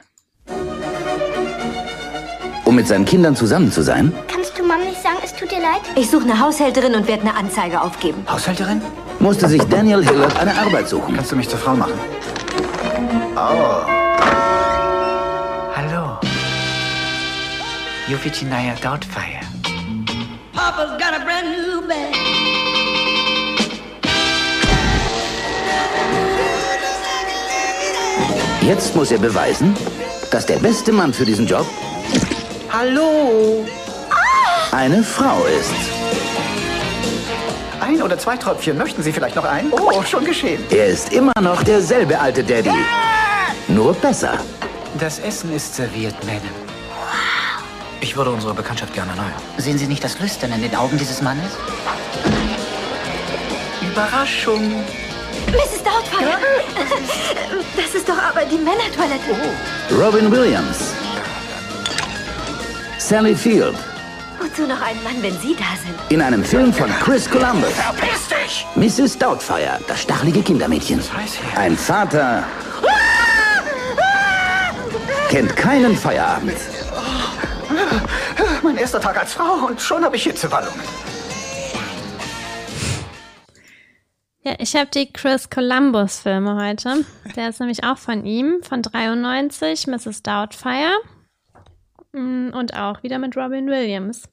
Um mit seinen Kindern zusammen zu sein, Kannst du Mom nicht sagen, es tut dir leid? Ich suche eine Haushälterin und werde eine Anzeige aufgeben. Haushälterin? musste sich Daniel Hillard eine Arbeit suchen. Kannst du mich zur Frau machen? Oh. Hallo. Euphigenia Doubtfire. Papa's got a brand new bag. Jetzt muss er beweisen, dass der beste Mann für diesen Job Hallo. eine Frau ist. Ein oder zwei Tröpfchen. Möchten Sie vielleicht noch ein? Oh, schon geschehen. Er ist immer noch derselbe alte Daddy. Nur besser. Das Essen ist serviert, Madame. Ich würde unsere Bekanntschaft gerne erneuern. Sehen Sie nicht das Lüstern in den Augen dieses Mannes? Überraschung. Mrs. Doubtfire! Das ist doch aber die Männertoilette. Robin Williams. Sally Field. Wozu noch ein Mann, wenn Sie da sind? In einem Film von Chris Columbus. Verpiss dich! Mrs. Doubtfire, das stachlige Kindermädchen. Ein Vater kennt keinen Feierabend. Mein erster Tag als Frau und schon habe ich Hitzewallungen. Ja, ich habe die Chris Columbus Filme heute. Der ist nämlich auch von ihm, von 93, Mrs. Doubtfire. Mm, Und auch wieder mit Robin Williams.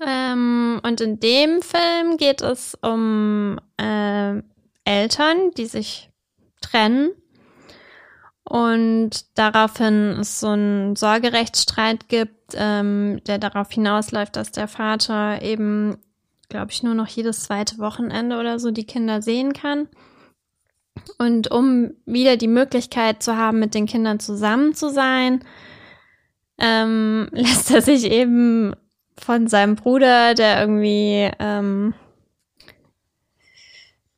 Ähm, und in dem Film geht es um äh, Eltern, die sich trennen. Und daraufhin es so einen Sorgerechtsstreit gibt, ähm, der darauf hinausläuft, dass der Vater eben, glaube ich, nur noch jedes zweite Wochenende oder so die Kinder sehen kann. Und um wieder die Möglichkeit zu haben, mit den Kindern zusammen zu sein, ähm, (laughs) lässt er sich eben von seinem Bruder, der irgendwie ähm,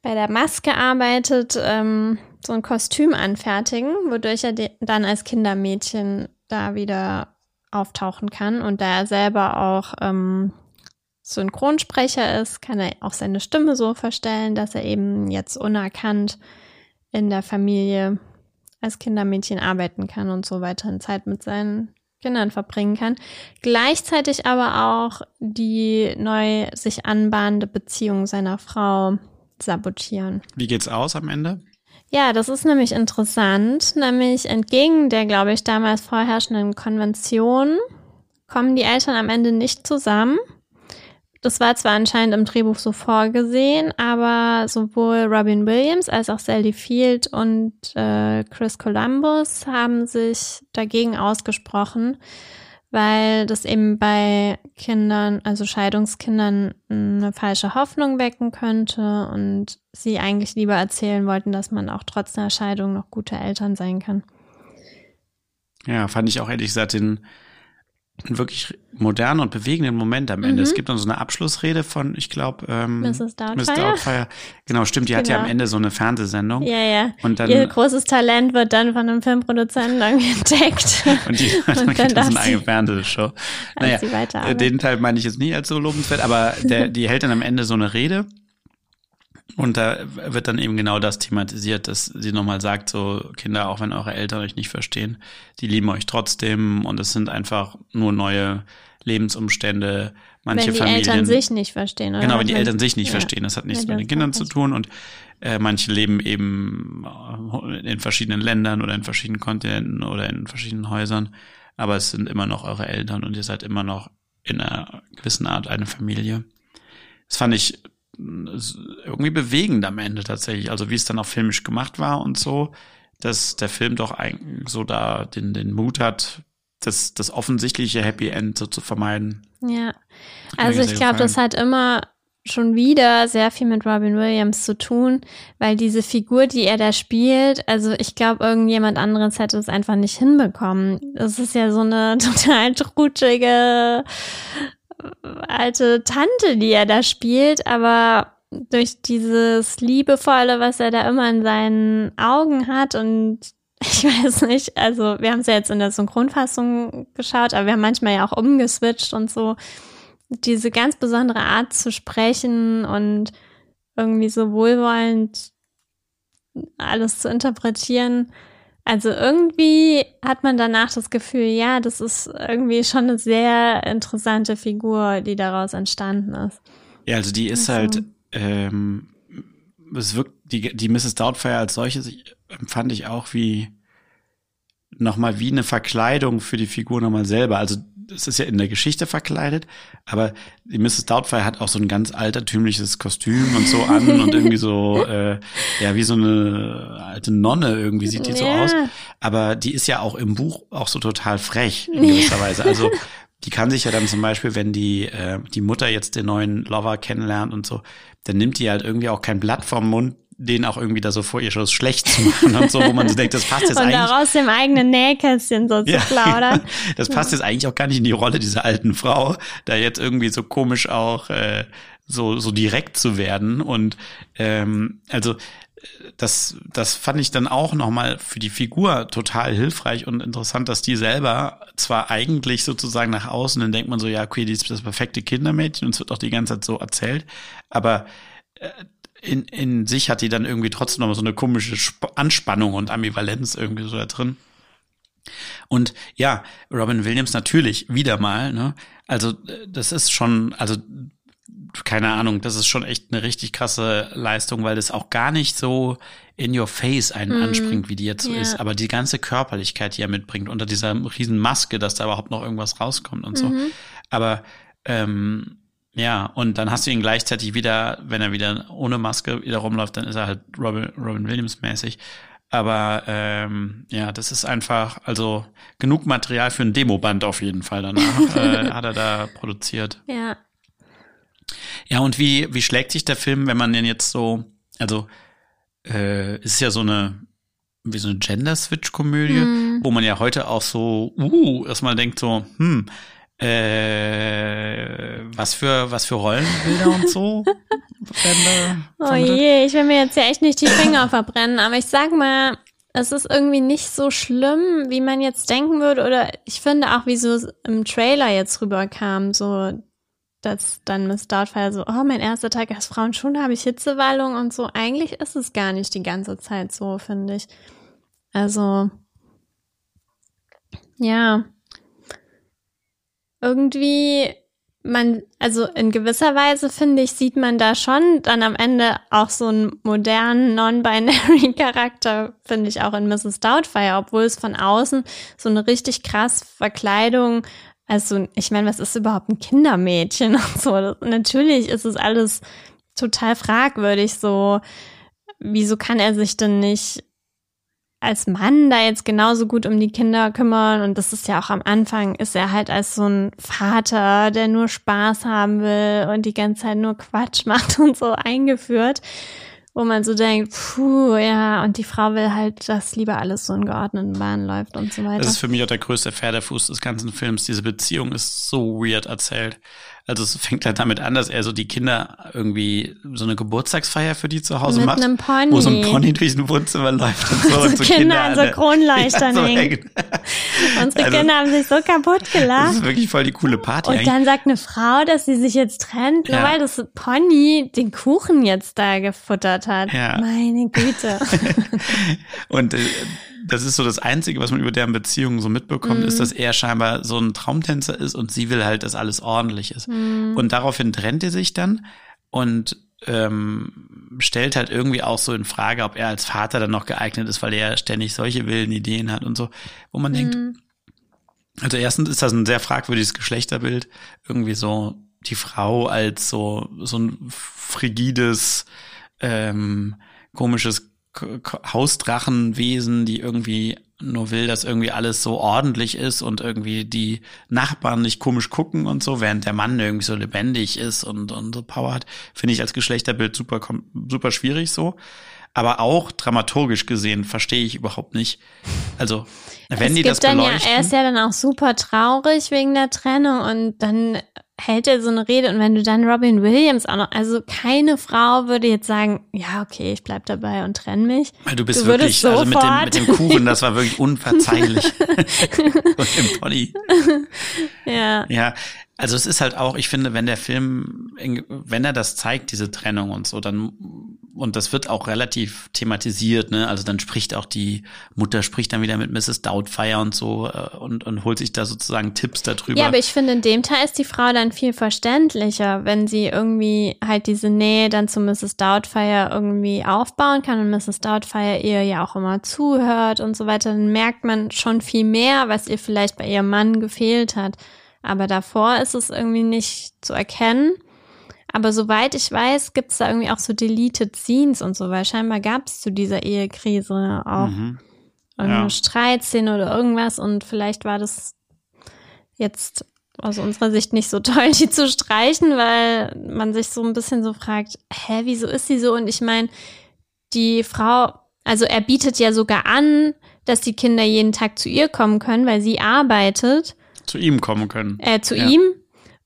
bei der Maske arbeitet, ähm, so ein Kostüm anfertigen, wodurch er dann als Kindermädchen da wieder auftauchen kann. Und da er selber auch ähm, Synchronsprecher ist, kann er auch seine Stimme so verstellen, dass er eben jetzt unerkannt in der Familie als Kindermädchen arbeiten kann und so weiterhin Zeit mit seinen Kindern verbringen kann. Gleichzeitig aber auch die neu sich anbahnende Beziehung seiner Frau sabotieren. Wie geht's aus am Ende? Ja, das ist nämlich interessant. Nämlich entgegen der, glaube ich, damals vorherrschenden Konvention kommen die Eltern am Ende nicht zusammen. Das war zwar anscheinend im Drehbuch so vorgesehen, aber sowohl Robin Williams als auch Sally Field und äh, Chris Columbus haben sich dagegen ausgesprochen, weil das eben bei Kindern, also Scheidungskindern, eine falsche Hoffnung wecken könnte und sie eigentlich lieber erzählen wollten, dass man auch trotz einer Scheidung noch gute Eltern sein kann. Ja, fand ich auch ehrlich gesagt den wirklich modernen und bewegenden Moment am Ende. Mhm. Es gibt dann so eine Abschlussrede von, ich glaube, ähm, Mrs. Doubtfire. Miss Doubtfire. Genau, stimmt, die hat ja Genau. am Ende so eine Fernsehsendung. Ja, ja. Und dann, Ihr großes Talent wird dann von einem Filmproduzenten (laughs) entdeckt. (laughs) und die hat dann, Und dann dann darf so eine eigene Fernsehshow. Naja, äh, den Teil meine ich jetzt nicht als so lobenswert, aber der, die hält dann am Ende so eine Rede. Und da wird dann eben genau das thematisiert, dass sie nochmal sagt, so Kinder, auch wenn eure Eltern euch nicht verstehen, die lieben euch trotzdem und es sind einfach nur neue Lebensumstände. Manche wenn die Familien, Eltern sich nicht verstehen. Oder? Genau, wenn die Eltern sich nicht ja. verstehen. Das hat nichts Ja, mit den Kindern zu tun und äh, manche leben eben äh, in verschiedenen Ländern oder in verschiedenen Kontinenten oder in verschiedenen Häusern. Aber es sind immer noch eure Eltern und ihr seid immer noch in einer gewissen Art eine Familie. Das fand ich irgendwie bewegend am Ende tatsächlich. Also wie es dann auch filmisch gemacht war und so, dass der Film doch eigentlich so da den, den Mut hat, das, das offensichtliche Happy End so zu vermeiden. Ja, also ich glaube, das hat immer schon wieder sehr viel mit Robin Williams zu tun, weil diese Figur, die er da spielt, also ich glaube, irgendjemand anderes hätte es einfach nicht hinbekommen. Das ist ja so eine (laughs) total trutschige alte Tante, die er da spielt, aber durch dieses Liebevolle, was er da immer in seinen Augen hat und (laughs) ich weiß nicht, also wir haben es ja jetzt in der Synchronfassung geschaut, aber wir haben manchmal ja auch umgeswitcht und so. Diese ganz besondere Art zu sprechen und irgendwie so wohlwollend alles zu interpretieren. Also irgendwie hat man danach das Gefühl, ja, das ist irgendwie schon eine sehr interessante Figur, die daraus entstanden ist. Ja, also die ist Also- halt, ähm, es wirkt, die, die Mrs. Doubtfire als solches empfand ich auch wie nochmal wie eine Verkleidung für die Figur nochmal selber. Also es ist ja in der Geschichte verkleidet, aber die Mrs. Doubtfire hat auch so ein ganz altertümliches Kostüm und so an (laughs) und irgendwie so, äh, ja, wie so eine alte Nonne irgendwie sieht die so Ja. aus. Aber die ist ja auch im Buch auch so total frech in gewisser Weise. Also die kann sich ja dann zum Beispiel, wenn die, äh, die Mutter jetzt den neuen Lover kennenlernt und so, dann nimmt die halt irgendwie auch kein Blatt vom Mund, den auch irgendwie da so vor ihr schon schlecht zu machen und so, wo man so denkt, das passt jetzt Und eigentlich. daraus dem eigenen Nähkästchen so zu (laughs) plaudern. Das passt jetzt eigentlich auch gar nicht in die Rolle dieser alten Frau, da jetzt irgendwie so komisch auch äh, so, so direkt zu werden. Und ähm, also das, das fand ich dann auch nochmal für die Figur total hilfreich und interessant, dass die selber zwar eigentlich sozusagen nach außen, dann denkt man so, ja, okay, die ist das perfekte Kindermädchen und es wird auch die ganze Zeit so erzählt, aber äh, in, in sich hat die dann irgendwie trotzdem noch so eine komische Sp Anspannung und Ambivalenz irgendwie so da drin. Und ja, Robin Williams natürlich wieder mal, ne? Also äh, das ist schon, also keine Ahnung, das ist schon echt eine richtig krasse Leistung, weil das auch gar nicht so in your face einen mm. anspringt, wie die jetzt so ist. Aber die ganze Körperlichkeit, die er mitbringt, unter dieser riesen Maske, dass da überhaupt noch irgendwas rauskommt und so. Mhm. Aber ähm, ja, und dann hast du ihn gleichzeitig wieder, wenn er wieder ohne Maske wieder rumläuft, dann ist er halt Robin, Robin Williams mäßig. Aber ähm, ja, das ist einfach, also genug Material für ein Demoband auf jeden Fall danach (laughs) äh, hat er da produziert. Ja. Ja, und wie, wie schlägt sich der Film, wenn man den jetzt so, also äh, ist ja so eine, wie so eine Gender-Switch-Komödie, mm. wo man ja heute auch so, uh, erstmal denkt so, hm, äh, was für, was für Rollenbilder und so (laughs) Oh je, ich will mir jetzt ja echt nicht die Finger verbrennen, aber ich sag mal, es ist irgendwie nicht so schlimm, wie man jetzt denken würde, oder ich finde auch, wie so im Trailer jetzt rüberkam, so, dass dann Miss Doubtfire so, oh, mein erster Tag als Frauenschule habe ich Hitzewallung und so. Eigentlich ist es gar nicht die ganze Zeit so, finde ich. Also, ja. Irgendwie, man, also in gewisser Weise finde ich, sieht man da schon dann am Ende auch so einen modernen, non-binary (laughs) Charakter, finde ich auch in Mrs. Doubtfire, obwohl es von außen so eine richtig krass Verkleidung also, ich meine, was ist überhaupt ein Kindermädchen (laughs) und so? Das, natürlich ist es alles total fragwürdig so. Wieso kann er sich denn nicht als Mann da jetzt genauso gut um die Kinder kümmern? Und das ist ja auch am Anfang, ist er halt als so ein Vater, der nur Spaß haben will und die ganze Zeit nur Quatsch (laughs) macht und so eingeführt wo man so denkt, puh, ja, und die Frau will halt, dass lieber alles so in geordneten Bahnen läuft und so weiter. Das ist für mich auch der größte Pferdefuß des ganzen Films. Diese Beziehung ist so weird erzählt. Also es fängt halt damit an, dass er so die Kinder irgendwie so eine Geburtstagsfeier für die zu Hause Mit macht. Einem Pony. Wo so ein Pony durch ein Wohnzimmer läuft und so. (laughs) und so Kinder, Kinder an so Kronleuchtern (laughs) ja, so hängen. Unsere also, Kinder haben sich so kaputt gelacht. (laughs) Das ist wirklich voll die coole Party. Und eigentlich. dann sagt eine Frau, dass sie sich jetzt trennt, nur Ja. weil das Pony den Kuchen jetzt da gefuttert hat. Ja. Meine Güte. Und äh, das ist so das Einzige, was man über deren Beziehung so mitbekommt, Mhm. ist, dass er scheinbar so ein Traumtänzer ist und sie will halt, dass alles ordentlich ist. Mhm. Und daraufhin trennt er sich dann und ähm, stellt halt irgendwie auch so in Frage, ob er als Vater dann noch geeignet ist, weil er ständig solche wilden Ideen hat und so, wo man denkt, Mhm. also erstens ist das ein sehr fragwürdiges Geschlechterbild, irgendwie so die Frau als so so ein frigides, ähm, komisches Hausdrachenwesen, die irgendwie nur will, dass irgendwie alles so ordentlich ist und irgendwie die Nachbarn nicht komisch gucken und so, während der Mann irgendwie so lebendig ist und, und so Power hat, finde ich als Geschlechterbild super, super schwierig so. Aber auch dramaturgisch gesehen verstehe ich überhaupt nicht. Also, wenn es die das dann ja, beleuchten. er ist ja dann auch super traurig wegen der Trennung und dann hält er so eine Rede und wenn du dann Robin Williams auch noch, also keine Frau würde jetzt sagen, ja, okay, ich bleib dabei und trenn mich. Weil du bist Du wirklich, also mit dem, mit dem Kuchen, das war wirklich unverzeihlich. (laughs) und dem Pony. Ja. Ja, also es ist halt auch, ich finde, wenn der Film, wenn er das zeigt, diese Trennung und so, dann, und das wird auch relativ thematisiert, ne, also dann spricht auch die Mutter, spricht dann wieder mit Mrs. Doubtfire und so, äh, und, und holt sich da sozusagen Tipps darüber. Ja, aber ich finde, in dem Teil ist die Frau dann viel verständlicher, wenn sie irgendwie halt diese Nähe dann zu Mrs. Doubtfire irgendwie aufbauen kann und Mrs. Doubtfire ihr ja auch immer zuhört und so weiter, dann merkt man schon viel mehr, was ihr vielleicht bei ihrem Mann gefehlt hat. Aber davor ist es irgendwie nicht zu erkennen. Aber soweit ich weiß, gibt es da irgendwie auch so deleted Scenes und so, weil scheinbar gab es zu dieser Ehekrise auch Mhm. irgendeine Ja. Streitszene oder irgendwas und vielleicht war das jetzt aus unserer Sicht nicht so (laughs) toll, die zu streichen, weil man sich so ein bisschen so fragt, hä, wieso ist sie so? Und ich meine, die Frau, also er bietet ja sogar an, dass die Kinder jeden Tag zu ihr kommen können, weil sie arbeitet, Zu ihm kommen können. äh, zu Ja. ihm.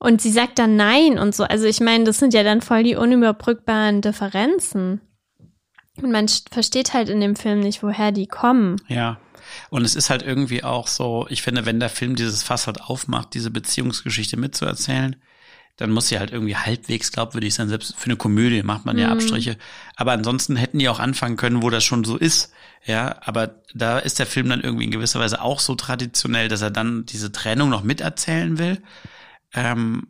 Und sie sagt dann nein und so. Also ich meine, das sind ja dann voll die unüberbrückbaren Differenzen. Und man versteht halt in dem Film nicht, woher die kommen. Ja. Und es ist halt irgendwie auch so, ich finde, wenn der Film dieses Fass halt aufmacht, diese Beziehungsgeschichte mitzuerzählen, dann muss sie halt irgendwie halbwegs glaubwürdig sein. Selbst für eine Komödie macht man ja mhm. Abstriche. Aber ansonsten hätten die auch anfangen können, wo das schon so ist. Ja, aber da ist der Film dann irgendwie in gewisser Weise auch so traditionell, dass er dann diese Trennung noch miterzählen will. Ähm,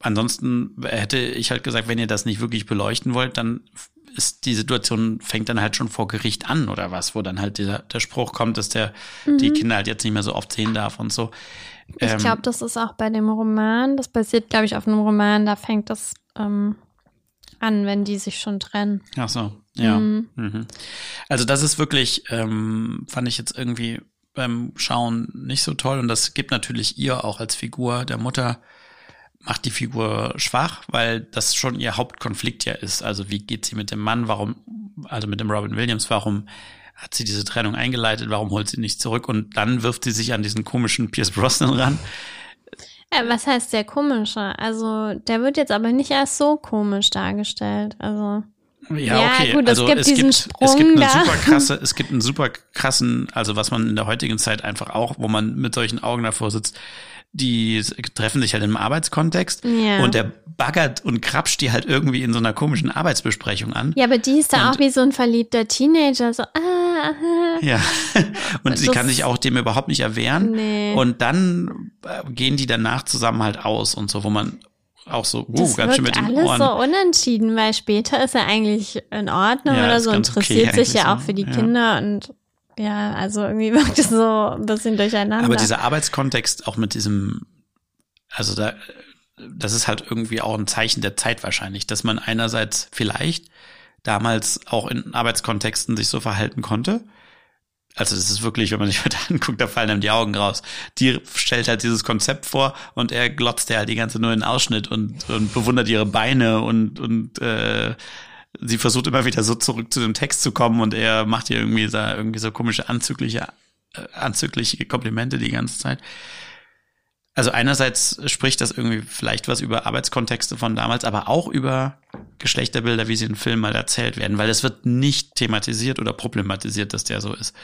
ansonsten hätte ich halt gesagt, wenn ihr das nicht wirklich beleuchten wollt, dann ist die Situation fängt dann halt schon vor Gericht an oder was, wo dann halt dieser, der Spruch kommt, dass der mhm. die Kinder halt jetzt nicht mehr so oft sehen darf und so. Ich ähm, glaube, das ist auch bei dem Roman. Das basiert, glaube ich, auf einem Roman. Da fängt das ähm, an, wenn die sich schon trennen. Ach so, ja. Mhm. Mhm. Also das ist wirklich, ähm, fand ich jetzt irgendwie beim Schauen nicht so toll. Und das gibt natürlich ihr auch als Figur der Mutter macht die Figur schwach, weil das schon ihr Hauptkonflikt ja ist. Also wie geht sie mit dem Mann, warum, also mit dem Robin Williams, warum hat sie diese Trennung eingeleitet, warum holt sie nicht zurück und dann wirft sie sich an diesen komischen Pierce Brosnan ran. Ja, was heißt der komische? Also der wird jetzt aber nicht erst so komisch dargestellt. Also ja, okay. Ja, gut, also es gibt diesen gibt, es gibt eine super (laughs) krasse, es gibt einen super krassen, also was man in der heutigen Zeit einfach auch, wo man mit solchen Augen davor sitzt, die treffen sich halt im Arbeitskontext ja. und der baggert und krapscht die halt irgendwie in so einer komischen Arbeitsbesprechung an. Ja, aber die ist da und, auch wie so ein verliebter Teenager, so, ah, ah. Ja, (laughs) und das, sie kann sich auch dem überhaupt nicht erwehren. Nee. Und dann äh, gehen die danach zusammen halt aus und so, wo man auch so, uh, das ganz schön mit den alles so unentschieden, weil später ist er eigentlich in Ordnung ja, oder so, interessiert okay, sich ja auch für die Kinder und ja, also irgendwie (laughs) wirkt es so ein bisschen durcheinander. Aber dieser Arbeitskontext auch mit diesem, also da, das ist halt irgendwie auch ein Zeichen der Zeit wahrscheinlich, dass man einerseits vielleicht damals auch in Arbeitskontexten sich so verhalten konnte. Also das ist wirklich, wenn man sich (laughs) heute anguckt, da fallen einem die Augen raus. Die stellt halt dieses Konzept vor und er glotzt ja halt die ganze nur in Ausschnitt und, und bewundert ihre Beine und, und äh, sie versucht immer wieder so zurück zu dem Text zu kommen und er macht ihr irgendwie so, irgendwie so komische anzügliche, äh, anzügliche Komplimente die ganze Zeit. Also einerseits spricht das irgendwie vielleicht was über Arbeitskontexte von damals, aber auch über Geschlechterbilder, wie sie in Filmen mal erzählt werden, weil es wird nicht thematisiert oder problematisiert, dass der so ist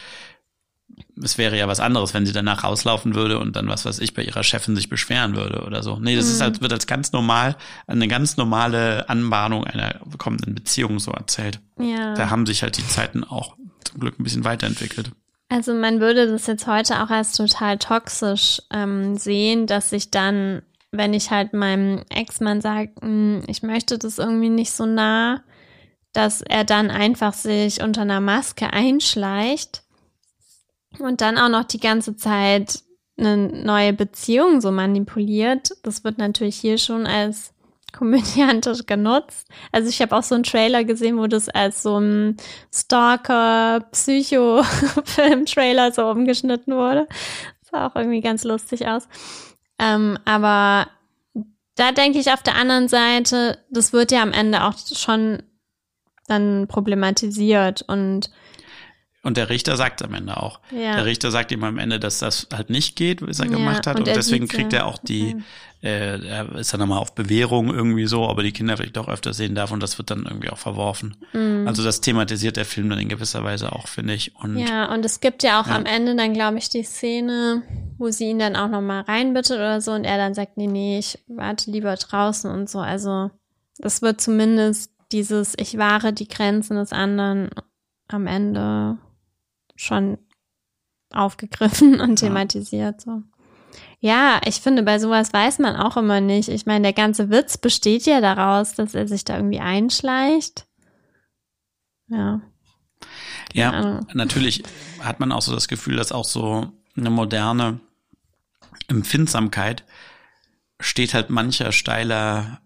es wäre ja was anderes, wenn sie danach rauslaufen würde und dann, was weiß ich, bei ihrer Chefin sich beschweren würde oder so. Nee, das mhm. ist halt, wird als ganz normal, eine ganz normale Anbahnung einer kommenden Beziehung so erzählt. Ja. Da haben sich halt die Zeiten auch zum Glück ein bisschen weiterentwickelt. Also man würde das jetzt heute auch als total toxisch ähm, sehen, dass sich dann, wenn ich halt meinem Ex-Mann sage, hm, ich möchte das irgendwie nicht so nah, dass er dann einfach sich unter einer Maske einschleicht und dann auch noch die ganze Zeit eine neue Beziehung so manipuliert. Das wird natürlich hier schon als komödiantisch genutzt. Also ich habe auch so einen Trailer gesehen, wo das als so ein Stalker-Psycho-Film-Trailer so umgeschnitten wurde. Das sah auch irgendwie ganz lustig aus. Ähm, aber da denke ich auf der anderen Seite, das wird ja am Ende auch schon dann problematisiert und und der Richter sagt am Ende auch. Ja. Der Richter sagt ihm am Ende, dass das halt nicht geht, was er ja, gemacht hat. Und, und deswegen kriegt er auch die, äh, er ist dann nochmal auf Bewährung irgendwie so, aber die Kinder vielleicht auch öfter sehen darf und das wird dann irgendwie auch verworfen. Mhm. Also das thematisiert der Film dann in gewisser Weise auch, finde ich. Und, ja, und es gibt ja auch ja. am Ende dann, glaube ich, die Szene, wo sie ihn dann auch nochmal reinbittet oder so und er dann sagt, nee, nee, ich warte lieber draußen und so. Also das wird zumindest dieses, ich wahre die Grenzen des anderen am Ende schon aufgegriffen (laughs) und thematisiert. So. Ja, ich finde, bei sowas weiß man auch immer nicht. Ich meine, der ganze Witz besteht ja daraus, dass er sich da irgendwie einschleicht. Ja. Ja, natürlich hat man auch so das Gefühl, dass auch so eine moderne Empfindsamkeit steht halt mancher steiler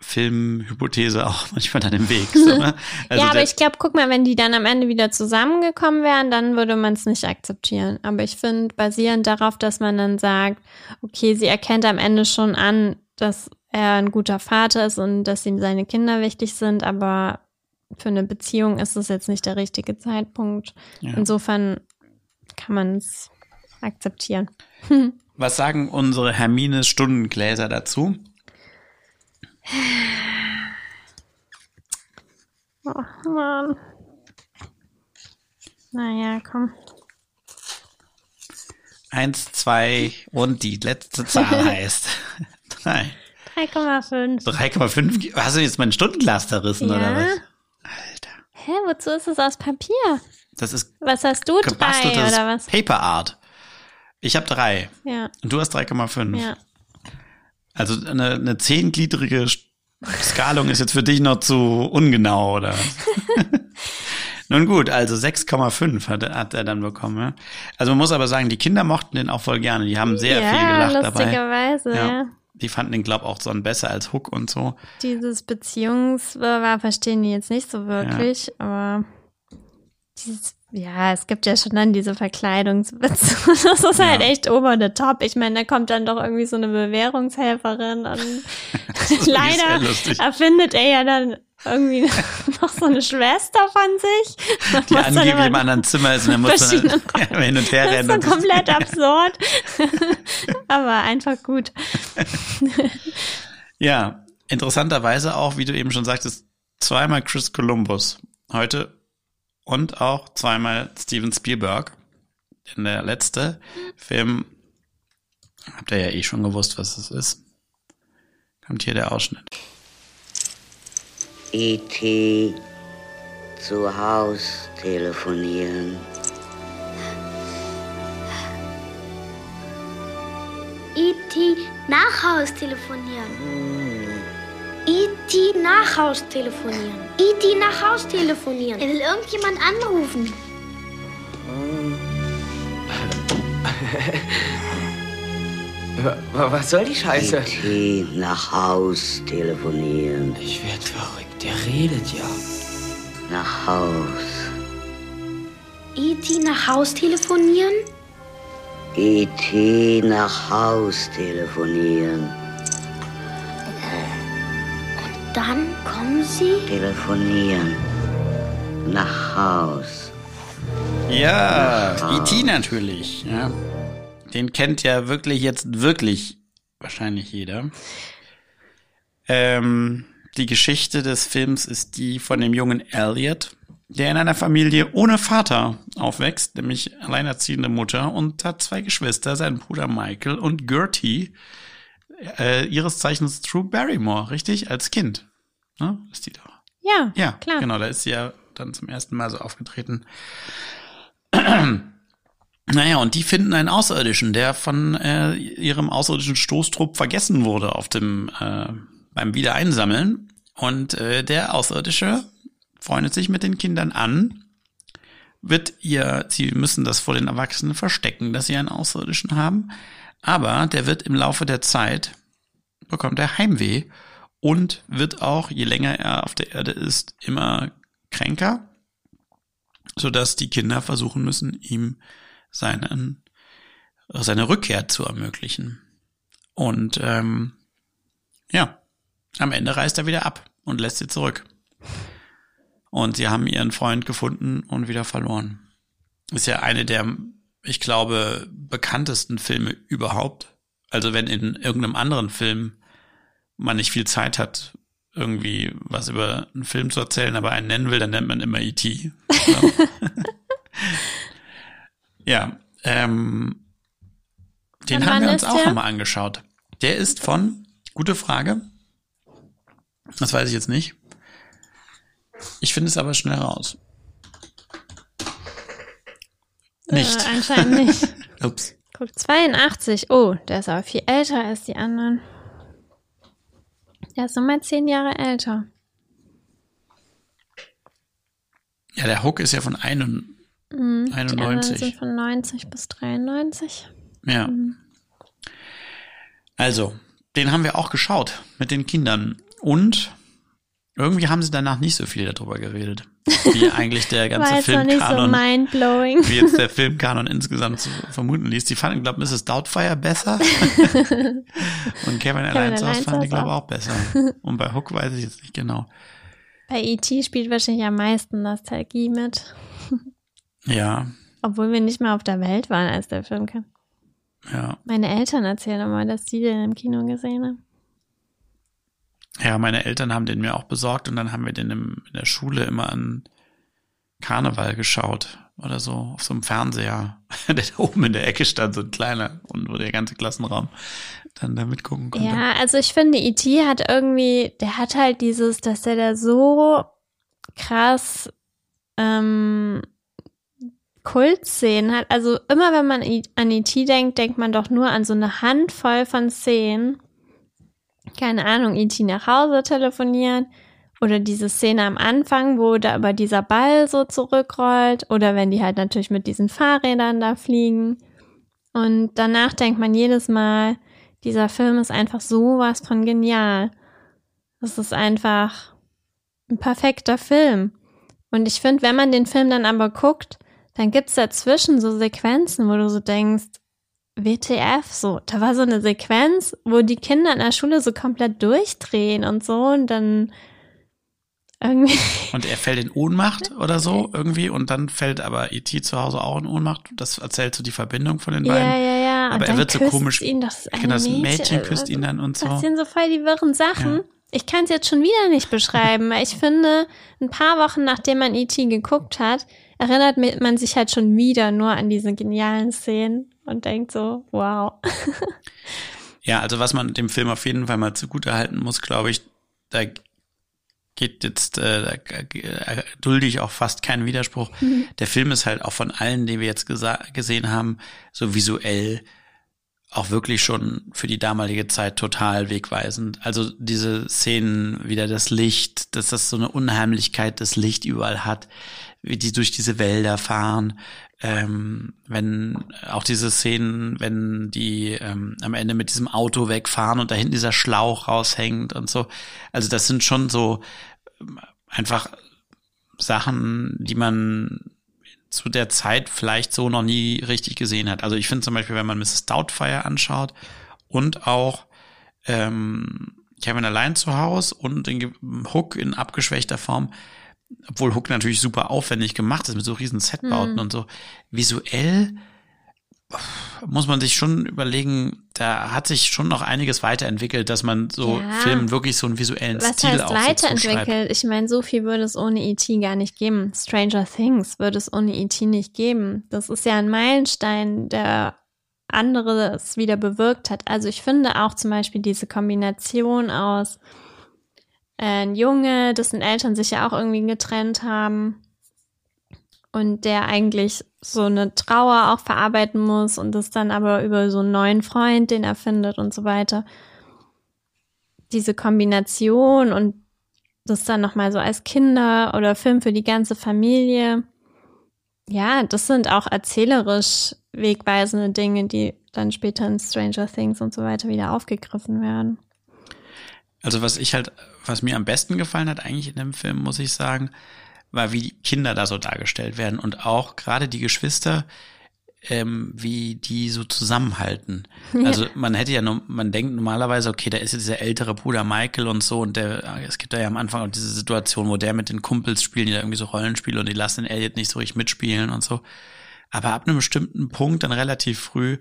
Filmhypothese auch (laughs) manchmal dann im Weg. So, ne? (laughs) also ja, aber ich glaube, guck mal, wenn die dann am Ende wieder zusammengekommen wären, dann würde man es nicht akzeptieren. Aber ich finde, basierend darauf, dass man dann sagt, okay, sie erkennt am Ende schon an, dass er ein guter Vater ist und dass ihm seine Kinder wichtig sind, aber für eine Beziehung ist es jetzt nicht der richtige Zeitpunkt. Ja. Insofern kann man es akzeptieren. (laughs) Was sagen unsere Hermine Stundengläser dazu? Oh Mann. Naja, komm. Eins, zwei und die letzte Zahl (laughs) heißt drei. 3,5. 3,5. Hast du jetzt mein Stundenglas zerrissen Ja. oder was? Hä, wozu ist es aus Papier? Das ist Was hast du? Drei oder was? Paper Art. Ich habe drei Ja, und du hast 3,5. ja. Also eine, eine zehngliedrige Skalung ist jetzt für dich noch zu ungenau, oder? (laughs) Nun gut, also 6,5 hat, hat er dann bekommen. Ja? Also man muss aber sagen, die Kinder mochten den auch voll gerne. Die haben sehr ja, viel gelacht dabei. lustigerweise, ja. Die fanden den, glaub auch so besser als Hook und so. Dieses Beziehungswirrwarr verstehen die jetzt nicht so wirklich, aber dieses, ja, es gibt ja schon dann diese Verkleidungswitze. (laughs) Das ist halt Ja. echt over the top. Ich meine, da kommt dann doch irgendwie so eine Bewährungshelferin und (laughs) ist leider erfindet er ja dann irgendwie (laughs) noch so eine Schwester von sich. Die angeblich im anderen Zimmer ist und er muss dann ja, hin und her Das rennen. ist und so komplett absurd. aber einfach gut. Ja, interessanterweise auch, wie du eben schon sagtest, zweimal Chris Columbus heute und auch zweimal Steven Spielberg. Denn der letzte Film, habt ihr ja eh schon gewusst, was es ist. Kommt hier der Ausschnitt. E.T. zu Haus telefonieren. E.T. nach Haus telefonieren. E.T. nach Haus telefonieren. E.T. nach Haus telefonieren. Er will irgendjemand anrufen. Wa- Was soll die Scheiße? E.T. nach Haus telefonieren. Ich werd verrückt, der redet ja. Nach Haus. E.T. nach Haus telefonieren. E.T. nach Haus telefonieren. Dann kommen sie. Telefonieren. Nach Haus. Ja, E.T. natürlich. Ja. Den kennt ja wirklich jetzt wirklich wahrscheinlich jeder. Ähm, die Geschichte des Films ist die von dem jungen Elliot, der in einer Familie ohne Vater aufwächst, nämlich alleinerziehende Mutter und hat zwei Geschwister, seinen Bruder Michael und Gertie, äh, ihres Zeichens Drew Barrymore, richtig? Als Kind. Ne? Ist die doch. Ja, Ja, klar. genau, da ist sie ja dann zum ersten Mal so aufgetreten. (clears throat) Naja, und die finden einen Außerirdischen, der von äh, ihrem außerirdischen Stoßtrupp vergessen wurde auf dem äh, beim Wiedereinsammeln. Und äh, der Außerirdische freundet sich mit den Kindern an, wird ihr, sie müssen das vor den Erwachsenen verstecken, dass sie einen Außerirdischen haben. Aber der wird im Laufe der Zeit, bekommt er Heimweh und wird auch, je länger er auf der Erde ist, immer kränker, sodass die Kinder versuchen müssen, ihm seinen, seine Rückkehr zu ermöglichen. Und ähm, ja, am Ende reist er wieder ab und lässt sie zurück. Und sie haben ihren Freund gefunden und wieder verloren. Ist ja eine der, ich glaube, bekanntesten Filme überhaupt. Also wenn in irgendeinem anderen Film man nicht viel Zeit hat, irgendwie was über einen Film zu erzählen, aber einen nennen will, dann nennt man immer E.T. (laughs) ja, ähm, den haben wir uns auch nochmal angeschaut. Der ist von, gute Frage, das weiß ich jetzt nicht. Ich finde es aber schnell raus. Nicht. Äh, anscheinend nicht. (laughs) Ups. Guck, 82. Oh, der ist aber viel älter als die anderen. Der ist nochmal zehn Jahre älter. Ja, der Hook ist ja von einen, Mhm. Die anderen 91. sind von 90 bis 93. Ja. Mhm. Also, den haben wir auch geschaut mit den Kindern. Und irgendwie haben sie danach nicht so viel darüber geredet, wie eigentlich der (laughs) ganze War noch nicht so Filmkanon, mindblowing. wie jetzt der Filmkanon insgesamt zu vermuten ließ. Die fanden, glaube Mrs. Doubtfire besser. (laughs) Und Kevin Allein zu Hause fanden die, glaube ich, auch besser. Und bei Hook weiß ich jetzt nicht genau. Bei E.T. spielt wahrscheinlich am meisten Nostalgie mit. (laughs) Ja, Obwohl wir nicht mal auf der Welt waren, als der Film kam. ja. Meine Eltern erzählen immer, dass die den im Kino gesehen haben. Ja, meine Eltern haben den mir auch besorgt und dann haben wir den im, in der Schule immer an Karneval geschaut oder so auf so einem Fernseher, (laughs) der da oben in der Ecke stand, so ein kleiner und wo der ganze Klassenraum dann da mitgucken konnte. Ja, also ich finde, E.T. hat irgendwie, der hat halt dieses, dass der da so krass ähm, Kultszenen hat. Also immer wenn man an E.T. denkt, denkt man doch nur an so eine Handvoll von Szenen. Keine Ahnung, E.T. nach Hause telefonieren oder diese Szene am Anfang, wo da über dieser Ball so zurückrollt oder wenn die halt natürlich mit diesen Fahrrädern da fliegen. Und danach denkt man jedes Mal, dieser Film ist einfach sowas von genial. Das ist einfach ein perfekter Film. Und ich finde, wenn man den Film dann aber guckt, dann gibt's dazwischen so Sequenzen, wo du so denkst, WTF, so, da war so eine Sequenz, wo die Kinder in der Schule so komplett durchdrehen und so und dann irgendwie. (laughs) Und er fällt in Ohnmacht oder so irgendwie und dann fällt aber E.T. zu Hause auch in Ohnmacht. Das erzählt so die Verbindung von den beiden. Ja, ja, ja. Aber er wird so komisch. Ihn, das, genau, das Mädchen, Mädchen küsst ihn dann und so. Das sind so voll die wirren Sachen. Ja. Ich kann es jetzt schon wieder nicht beschreiben, weil (laughs) ich finde, ein paar Wochen nachdem man E.T. geguckt hat, erinnert man sich halt schon wieder nur an diese genialen Szenen und denkt so, wow. ja, also was man dem Film auf jeden Fall mal zugute halten muss, glaube ich, da geht jetzt, äh, da dulde ich auch fast keinen Widerspruch. Mhm. Der Film ist halt auch von allen, die wir jetzt gesehen haben, so visuell auch wirklich schon für die damalige Zeit total wegweisend. Also diese Szenen, wieder das Licht, dass das so eine Unheimlichkeit das Licht überall hat, wie die durch diese Wälder fahren, ähm, wenn auch diese Szenen, wenn die ähm, am Ende mit diesem Auto wegfahren und da hinten dieser Schlauch raushängt und so. Also das sind schon so ähm, einfach Sachen, die man zu der Zeit vielleicht so noch nie richtig gesehen hat. Also ich finde zum Beispiel, wenn man Mrs. Doubtfire anschaut und auch ähm, Kevin allein zu Hause und den Hook in abgeschwächter Form, obwohl Hook natürlich super aufwendig gemacht ist mit so riesen Setbauten mhm. und so, visuell muss man sich schon überlegen, da hat sich schon noch einiges weiterentwickelt, dass man so ja. Filmen wirklich so einen visuellen Was Stil heißt weiterentwickelt? Ich meine, so viel würde es ohne E.T. gar nicht geben. Stranger Things würde es ohne E.T. nicht geben. Das ist ja ein Meilenstein, der anderes wieder bewirkt hat. Also ich finde auch zum Beispiel diese Kombination aus ein Junge, dessen Eltern sich ja auch irgendwie getrennt haben und der eigentlich so eine Trauer auch verarbeiten muss und das dann aber über so einen neuen Freund, den er findet und so weiter. Diese Kombination und das dann nochmal so als Kinder oder Film für die ganze Familie. Ja, das sind auch erzählerisch wegweisende Dinge, die dann später in Stranger Things und so weiter wieder aufgegriffen werden. Also was ich halt, was mir am besten gefallen hat eigentlich in dem Film, muss ich sagen, war, wie die Kinder da so dargestellt werden und auch gerade die Geschwister, ähm, wie die so zusammenhalten. (laughs) Ja. Also man hätte ja nur, man denkt normalerweise, okay, da ist ja dieser ältere Bruder Michael und so und der, es gibt da ja am Anfang auch diese Situation, wo der mit den Kumpels spielen, die da irgendwie so Rollenspiele und die lassen den Elliot nicht so richtig mitspielen und so. Aber ab einem bestimmten Punkt, dann relativ früh,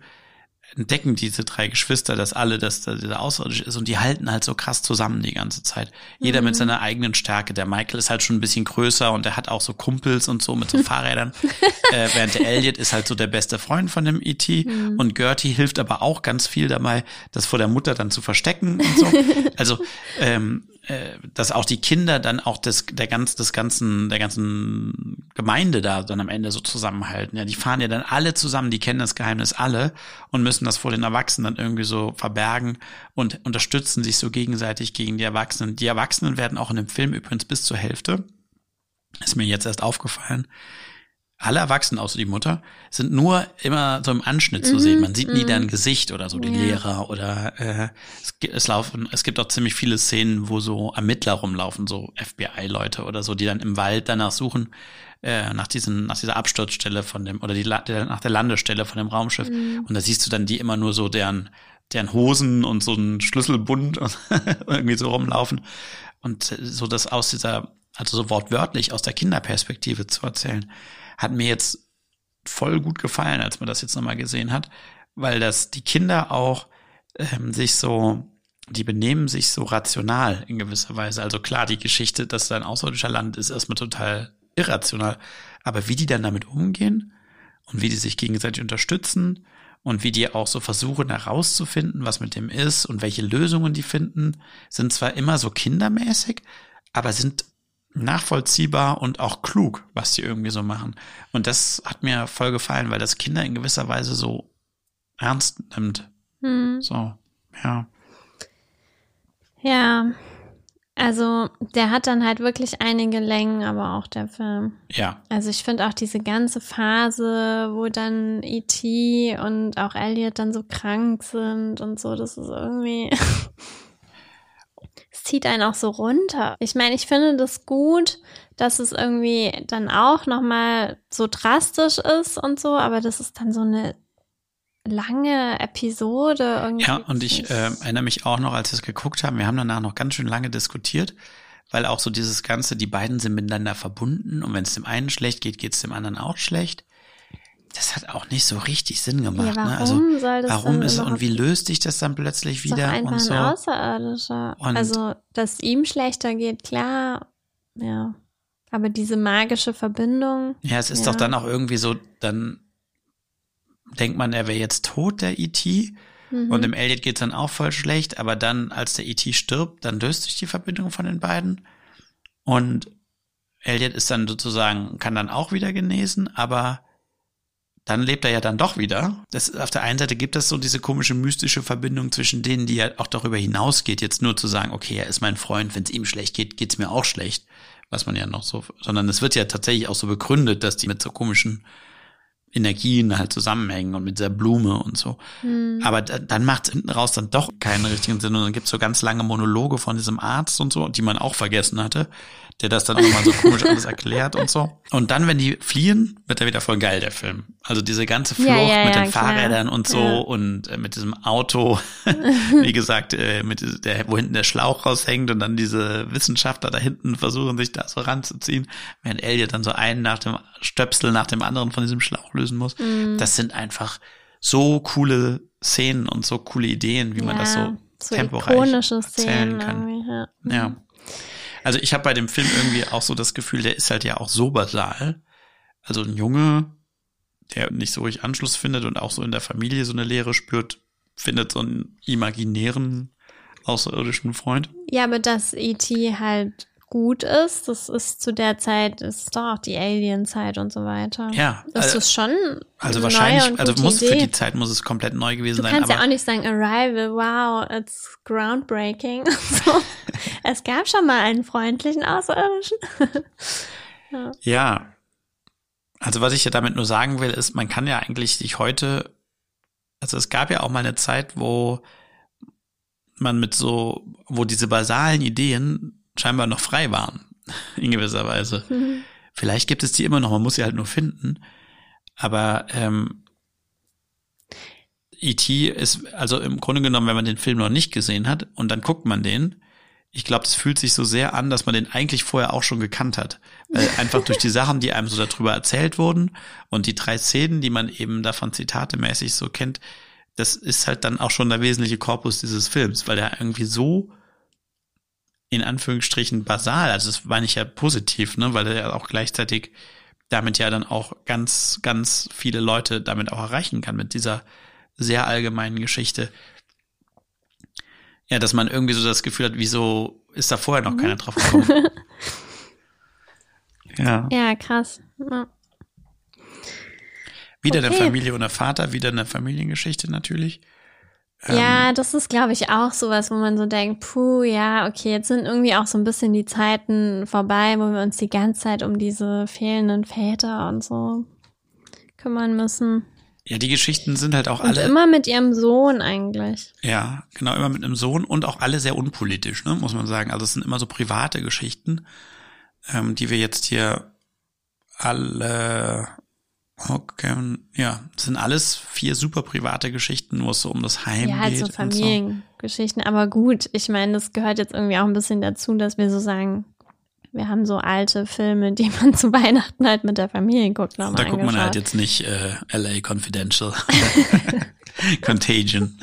entdecken diese drei Geschwister das alle, dass da dieser außerirdisch ist und die halten halt so krass zusammen die ganze Zeit. Jeder mhm. mit seiner eigenen Stärke. Der Michael ist halt schon ein bisschen größer und der hat auch so Kumpels und so mit so (laughs) Fahrrädern. äh, während der Elliot ist halt so der beste Freund von dem E.T. Mhm. und Gertie hilft aber auch ganz viel dabei, das vor der Mutter dann zu verstecken und so. (laughs) Also ähm, äh, dass auch die Kinder dann auch des, der ganz, des ganzen, der ganzen Gemeinde da dann am Ende so zusammenhalten. Ja, die fahren ja dann alle zusammen, die kennen das Geheimnis alle und müssen das vor den Erwachsenen dann irgendwie so verbergen und unterstützen sich so gegenseitig gegen die Erwachsenen. Die Erwachsenen werden auch in dem Film übrigens bis zur Hälfte, ist mir jetzt erst aufgefallen, alle Erwachsenen außer die Mutter sind nur immer so im Anschnitt zu sehen. Mhm, Man sieht nie mhm. deren Gesicht oder so, die ja. Lehrer oder äh, es, es laufen, es gibt auch ziemlich viele Szenen, wo so Ermittler rumlaufen, so FBI-Leute oder so, die dann im Wald danach suchen, äh, nach diesen, nach dieser Absturzstelle von dem, oder die der, nach der Landestelle von dem Raumschiff. Mhm. Und da siehst du dann die immer nur so deren, deren Hosen und so ein Schlüsselbund (laughs) irgendwie so rumlaufen. Und so das aus dieser, also so wortwörtlich aus der Kinderperspektive zu erzählen hat mir jetzt voll gut gefallen, als man das jetzt nochmal gesehen hat, weil das die Kinder auch ähm, sich so die benehmen sich so rational in gewisser Weise. Also klar, die Geschichte, dass da ein außerirdischer Land ist, erstmal total irrational. Aber wie die dann damit umgehen und wie die sich gegenseitig unterstützen und wie die auch so versuchen herauszufinden, was mit dem ist und welche Lösungen die finden, sind zwar immer so kindermäßig, aber sind nachvollziehbar und auch klug, was die irgendwie so machen. Und das hat mir voll gefallen, weil das Kinder in gewisser Weise so ernst nimmt. Hm. So, ja. Ja, also der hat dann halt wirklich einige Längen, aber auch der Film. Ja. Also ich finde auch diese ganze Phase, wo dann E.T. und auch Elliot dann so krank sind und so, das ist irgendwie. (laughs) zieht einen auch so runter. Ich meine, ich finde das gut, dass es irgendwie dann auch nochmal so drastisch ist und so, aber das ist dann so eine lange Episode. Irgendwie. Ja, und ich äh, erinnere mich auch noch, als wir es geguckt haben, wir haben danach noch ganz schön lange diskutiert, weil auch so dieses Ganze, die beiden sind miteinander verbunden und wenn es dem einen schlecht geht, geht es dem anderen auch schlecht. Das hat auch nicht so richtig Sinn gemacht. Ja, warum ne? Also soll das warum ist und wie löst sich das dann plötzlich ist doch wieder und so? ein Außerirdischer. Und- also, dass ihm schlechter geht, klar. Ja. Aber diese magische Verbindung. Ja, es ist ja. doch dann auch irgendwie so, dann denkt man, er wäre jetzt tot, der E.T. Mhm. Und dem Elliot geht's dann auch voll schlecht, aber dann, als der E.T. stirbt, dann löst sich die Verbindung von den beiden. Und Elliot ist dann sozusagen, kann dann auch wieder genesen, aber dann lebt er ja dann doch wieder. Das, auf der einen Seite gibt es so diese komische mystische Verbindung zwischen denen, die ja auch darüber hinausgeht, jetzt nur zu sagen, okay, er ist mein Freund, wenn es ihm schlecht geht, geht's mir auch schlecht. Was man ja noch so, sondern es wird ja tatsächlich auch so begründet, dass die mit so komischen Energien halt zusammenhängen und mit dieser Blume und so. Hm. Aber da, dann macht es hinten raus dann doch keinen richtigen Sinn. Und dann gibt's so ganz lange Monologe von diesem Arzt und so, die man auch vergessen hatte, der das dann auch mal so komisch alles erklärt und so. Und dann, wenn die fliehen, wird er wieder voll geil, der Film. Also diese ganze Flucht Ja, ja, mit ja, den klar. Fahrrädern und so und äh, mit diesem Auto, (laughs) wie gesagt, äh, mit der, wo hinten der Schlauch raushängt und dann diese Wissenschaftler da hinten versuchen, sich da so ranzuziehen, während Elliot dann so einen nach dem Stöpsel nach dem anderen von diesem Schlauch lösen muss. Mhm. Das sind einfach so coole Szenen und so coole Ideen, wie man das so, so temporeich erzählen kann. ja. Ja. Also ich habe bei dem Film irgendwie auch so das Gefühl, der ist halt ja auch so basal. Also ein Junge, der nicht so richtig Anschluss findet und auch so in der Familie so eine Leere spürt, findet so einen imaginären außerirdischen Freund. Ja, aber dass E.T. halt gut ist, das ist zu der Zeit, ist doch auch die Alien-Zeit und so weiter. Ja, Das also- ist schon Also wahrscheinlich, also muss Idee. für die Zeit muss es komplett neu gewesen Du sein. kannst Aber ja auch nicht sagen, Arrival, wow, it's groundbreaking. (laughs) so. Es gab schon mal einen freundlichen Außerirdischen. (laughs) ja. Ja. Also was ich ja damit nur sagen will, ist, man kann ja eigentlich sich heute, also es gab ja auch mal eine Zeit, wo man mit so, wo diese basalen Ideen scheinbar noch frei waren, (laughs) in gewisser Weise. Mhm. Vielleicht gibt es die immer noch, man muss sie halt nur finden. Aber ähm, E.T. ist, also im Grunde genommen, wenn man den Film noch nicht gesehen hat und dann guckt man den, ich glaube, das fühlt sich so sehr an, dass man den eigentlich vorher auch schon gekannt hat. Weil (laughs) einfach durch die Sachen, die einem so darüber erzählt wurden und die drei Szenen, die man eben davon zitatemäßig so kennt, das ist halt dann auch schon der wesentliche Korpus dieses Films, weil er irgendwie so in Anführungsstrichen basal, also das meine ich ja positiv, ne, weil er ja auch gleichzeitig damit ja dann auch ganz, ganz viele Leute damit auch erreichen kann mit dieser sehr allgemeinen Geschichte. Ja, dass man irgendwie so das Gefühl hat, wieso ist da vorher noch keiner drauf gekommen? (laughs) ja. ja, krass. Ja. Wieder eine Okay. Familie ohne Vater, wieder eine Familiengeschichte natürlich. Ähm, Ja, das ist, glaube ich, auch sowas, wo man so denkt, puh, ja, okay, jetzt sind irgendwie auch so ein bisschen die Zeiten vorbei, wo wir uns die ganze Zeit um diese fehlenden Väter und so kümmern müssen. Ja, die Geschichten sind halt auch Und alle. immer mit ihrem Sohn eigentlich. Ja, genau, immer mit einem Sohn und auch alle sehr unpolitisch, ne, muss man sagen. Also es sind immer so private Geschichten, ähm, die wir jetzt hier alle okay, ja, es sind alles vier super private Geschichten, wo es so um das Heim Ja, halt geht. so und Familiengeschichten. Aber gut, ich meine, das gehört jetzt irgendwie auch ein bisschen dazu, dass wir so sagen, wir haben so alte Filme, die man (laughs) zu Weihnachten halt mit der Familie guckt. Da guckt man halt jetzt nicht äh, LA Confidential. (laughs) (laughs) Contagion.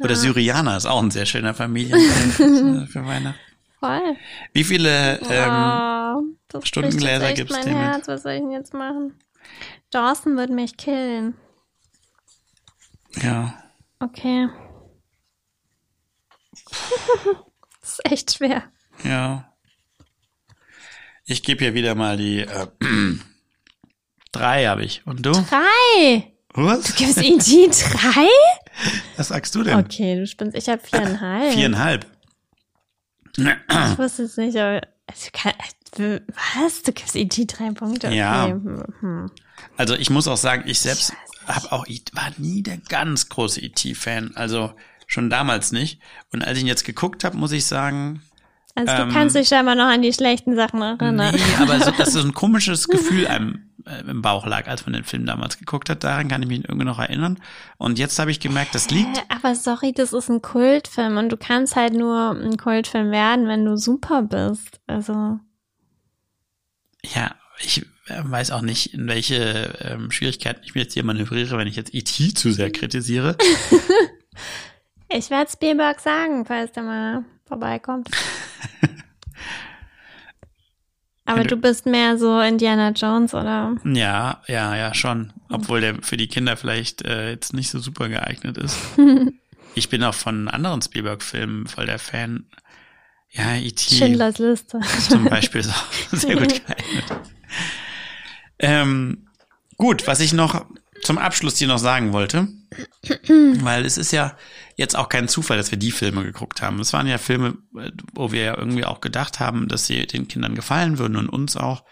Oder Syrianer ist auch ein sehr schöner Familienfilm für Weihnachten. Voll. Wie viele ähm, oh, Stundengläser gibt es mein Herz. Was soll ich denn jetzt machen? Dawson wird mich killen. Ja. Okay. (laughs) das ist echt schwer. Ja. Ich gebe hier wieder mal die äh, (clears throat) drei habe ich. Und du? Drei! Was? Du gibst E.T. drei? Was sagst du denn? Okay, du spinnst. Ich habe viereinhalb. Viereinhalb. Ich wusste es nicht, aber also, kann, was? Du gibst E.T. drei Punkte? Okay. Ja. Hm. Also ich muss auch sagen, ich selbst hab auch war nie der ganz große E.T.-Fan. Also schon damals nicht. Und als ich ihn jetzt geguckt habe, muss ich sagen. Also du ähm, kannst dich scheinbar noch an die schlechten Sachen erinnern. Nee, aber so, dass so ein (laughs) komisches Gefühl einem äh, im Bauch lag, als man den Film damals geguckt hat. Daran kann ich mich irgendwie noch erinnern. Und jetzt habe ich gemerkt, das liegt. Aber sorry, das ist ein Kultfilm und du kannst halt nur ein Kultfilm werden, wenn du super bist. Also. Ja, ich äh, weiß auch nicht, in welche ähm, Schwierigkeiten ich mir jetzt hier manövriere, wenn ich jetzt E.T. zu sehr kritisiere. (laughs) ich werde Spielberg sagen, falls der mal vorbeikommt. (laughs) Aber du bist mehr so Indiana Jones, oder? Ja, ja, ja, schon. Obwohl der für die Kinder vielleicht äh, jetzt nicht so super geeignet ist. (laughs) ich bin auch von anderen Spielberg-Filmen voll der Fan. Ja, E.T. Schindlers Liste. Zum Beispiel auch (laughs) sehr gut geeignet. Ähm, gut, was ich noch zum Abschluss dir noch sagen wollte, weil es ist ja jetzt auch kein Zufall, dass wir die Filme geguckt haben. Es waren ja Filme, wo wir ja irgendwie auch gedacht haben, dass sie den Kindern gefallen würden und uns auch.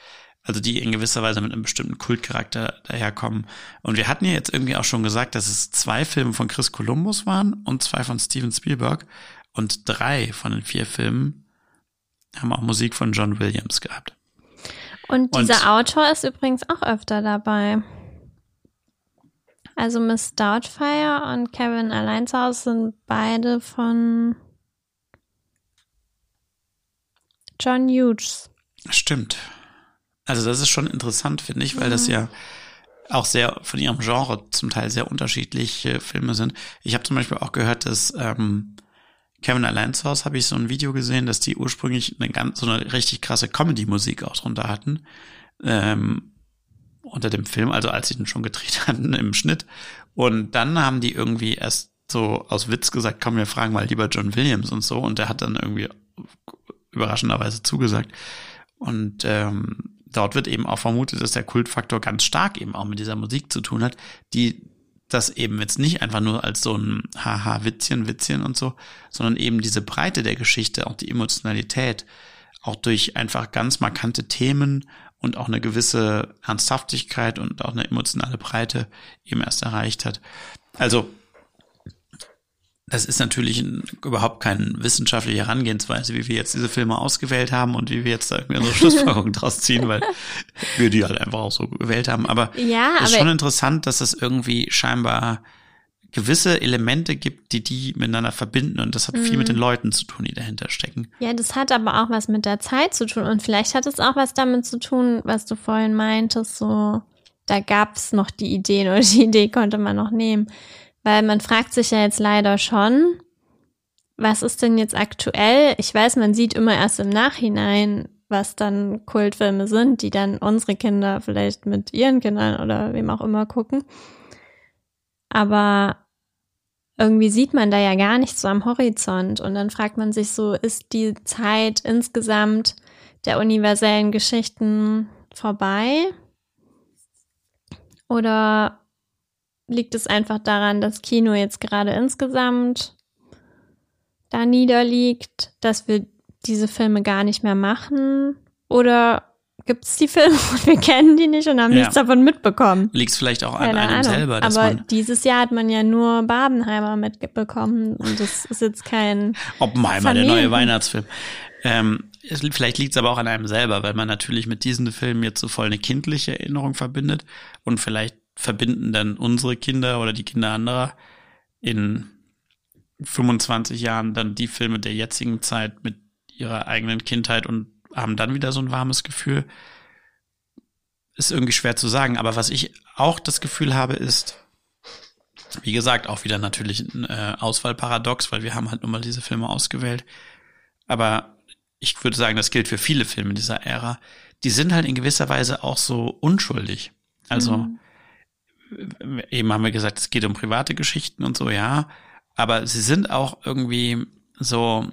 Also die in gewisser Weise mit einem bestimmten Kultcharakter daherkommen. Und wir hatten ja jetzt irgendwie auch schon gesagt, dass es zwei Filme von Chris Columbus waren und zwei von Steven Spielberg. Und drei von den vier Filmen haben auch Musik von John Williams gehabt. Und dieser und, Autor ist übrigens auch öfter dabei. Also Miss Doubtfire und Kevin allein zu Hause sind beide von John Hughes. Stimmt. Also das ist schon interessant, finde ich, weil mhm. das ja auch sehr von ihrem Genre zum Teil sehr unterschiedliche Filme sind. Ich habe zum Beispiel auch gehört, dass ähm, Kevin Allein zu habe ich so ein Video gesehen, dass die ursprünglich eine ganz so eine richtig krasse Comedy-Musik auch drunter hatten. Ähm, unter dem Film, also als sie den schon gedreht (laughs) hatten im Schnitt. Und dann haben die irgendwie erst so aus Witz gesagt, komm, wir fragen mal lieber John Williams und so. Und der hat dann irgendwie überraschenderweise zugesagt. Und ähm, dort wird eben auch vermutet, dass der Kultfaktor ganz stark eben auch mit dieser Musik zu tun hat, die das eben jetzt nicht einfach nur als so ein Haha-Witzchen, Witzchen und so, sondern eben diese Breite der Geschichte, auch die Emotionalität, auch durch einfach ganz markante Themen und auch eine gewisse Ernsthaftigkeit und auch eine emotionale Breite eben erst erreicht hat. Also das ist natürlich ein, überhaupt keine wissenschaftliche Herangehensweise, wie wir jetzt diese Filme ausgewählt haben und wie wir jetzt da irgendwie unsere (laughs) Schlussfolgerungen draus ziehen, weil (laughs) wir die halt einfach auch so gewählt haben. Aber ja, es ist schon interessant, dass es irgendwie scheinbar gewisse Elemente gibt, die die miteinander verbinden und das hat mhm. viel mit den Leuten zu tun, die dahinter stecken. Ja, das hat aber auch was mit der Zeit zu tun und vielleicht hat es auch was damit zu tun, was du vorhin meintest, so da gab's noch die Ideen oder die Idee konnte man noch nehmen. Weil man fragt sich ja jetzt leider schon, was ist denn jetzt aktuell? Ich weiß, man sieht immer erst im Nachhinein, was dann Kultfilme sind, die dann unsere Kinder vielleicht mit ihren Kindern oder wem auch immer gucken. Aber irgendwie sieht man da ja gar nichts so am Horizont. Und dann fragt man sich so, ist die Zeit insgesamt der universellen Geschichten vorbei? Oder liegt es einfach daran, dass Kino jetzt gerade insgesamt da niederliegt, dass wir diese Filme gar nicht mehr machen? Oder gibt es die Filme (laughs) und wir kennen die nicht und haben ja. nichts davon mitbekommen? Liegt es vielleicht auch an Keine einem Ahnung. selber? Aber dieses Jahr hat man ja nur Babenheimer mitbekommen und das ist jetzt kein (laughs) Oppenheimer, der neue Weihnachtsfilm. Ähm, es, vielleicht liegt es aber auch an einem selber, weil man natürlich mit diesen Filmen jetzt so voll eine kindliche Erinnerung verbindet und vielleicht verbinden dann unsere Kinder oder die Kinder anderer in 25 Jahren dann die Filme der jetzigen Zeit mit ihrer eigenen Kindheit und haben dann wieder so ein warmes Gefühl. Ist irgendwie schwer zu sagen, aber was ich auch das Gefühl habe, ist, Wie gesagt, auch wieder natürlich ein äh, Auswahlparadox, weil wir haben halt nun mal diese Filme ausgewählt. Aber ich würde sagen, das gilt für viele Filme dieser Ära. Die sind halt in gewisser Weise auch so unschuldig. Also mhm. Eben haben wir gesagt, es geht um private Geschichten und so, ja. Aber sie sind auch irgendwie so,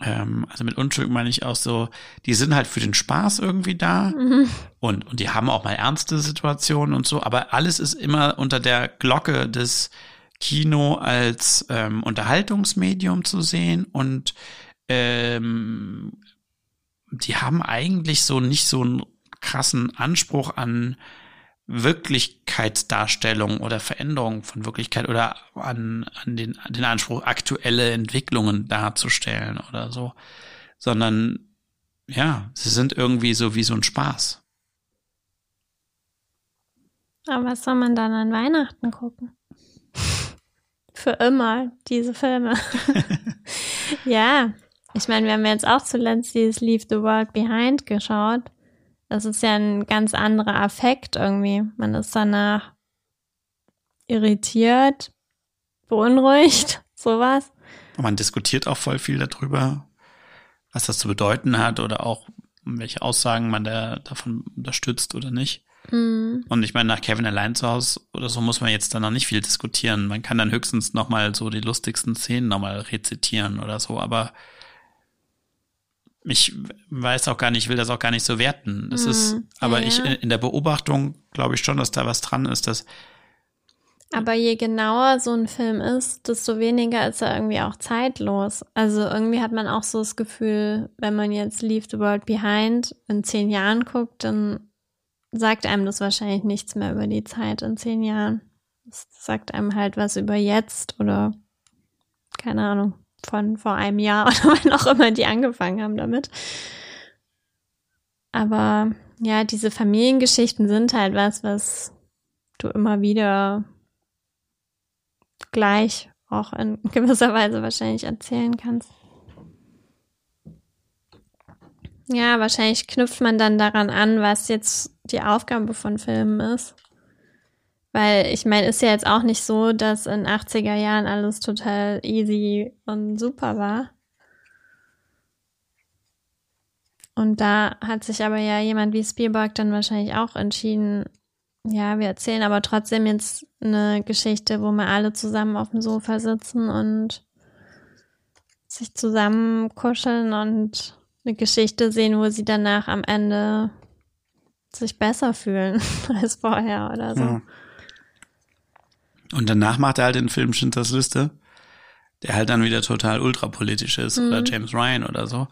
ähm, also mit Unschuld meine ich auch so, die sind halt für den Spaß irgendwie da mhm. und, und die haben auch mal ernste Situationen und so, aber alles ist immer unter der Glocke des Kino als ähm, Unterhaltungsmedium zu sehen und ähm, die haben eigentlich so nicht so einen krassen Anspruch an Wirklichkeitsdarstellung oder Veränderung von Wirklichkeit oder an, an den, an den Anspruch, aktuelle Entwicklungen darzustellen oder so, sondern ja, sie sind irgendwie so wie so ein Spaß. Aber was soll man dann an Weihnachten gucken? (laughs) Für immer diese Filme. (laughs) ja, ich meine, wir haben jetzt auch zuletzt dieses Leave the World Behind geschaut. Das ist ja ein ganz anderer Affekt irgendwie. Man ist danach irritiert, beunruhigt, (laughs) sowas. Und man diskutiert auch voll viel darüber, was das zu bedeuten hat oder auch welche Aussagen man da davon unterstützt oder nicht. Mhm. Und ich meine, nach Kevin allein zu Hause oder so muss man jetzt dann noch nicht viel diskutieren. Man kann dann höchstens nochmal so die lustigsten Szenen nochmal rezitieren oder so, aber ich weiß auch gar nicht, ich will das auch gar nicht so werten. Das mm, ist, aber ja, ich in der Beobachtung glaube ich schon, dass da was dran ist, dass. Aber je genauer so ein Film ist, desto weniger ist er irgendwie auch zeitlos. Also irgendwie hat man auch so das Gefühl, wenn man jetzt Leave the World Behind in zehn Jahren guckt, dann sagt einem das wahrscheinlich nichts mehr über die Zeit in zehn Jahren. Das sagt einem halt was über jetzt oder keine Ahnung von vor einem Jahr (laughs) oder wann auch immer die angefangen haben damit. Aber ja, diese Familiengeschichten sind halt was, was du immer wieder gleich auch in (laughs) gewisser Weise wahrscheinlich erzählen kannst. Ja, wahrscheinlich knüpft man dann daran an, was jetzt die Aufgabe von Filmen ist. Weil ich meine, ist ja jetzt auch nicht so, dass in 80er Jahren alles total easy und super war. Und da hat sich aber ja jemand wie Spielberg dann wahrscheinlich auch entschieden, ja, wir erzählen aber trotzdem jetzt eine Geschichte, wo wir alle zusammen auf dem Sofa sitzen und sich zusammen kuscheln und eine Geschichte sehen, wo sie danach am Ende sich besser fühlen (laughs) als vorher oder so. Ja. Und danach macht er halt den Film Schindlers Liste, der halt dann wieder total ultrapolitisch ist mhm. oder James Ryan oder so.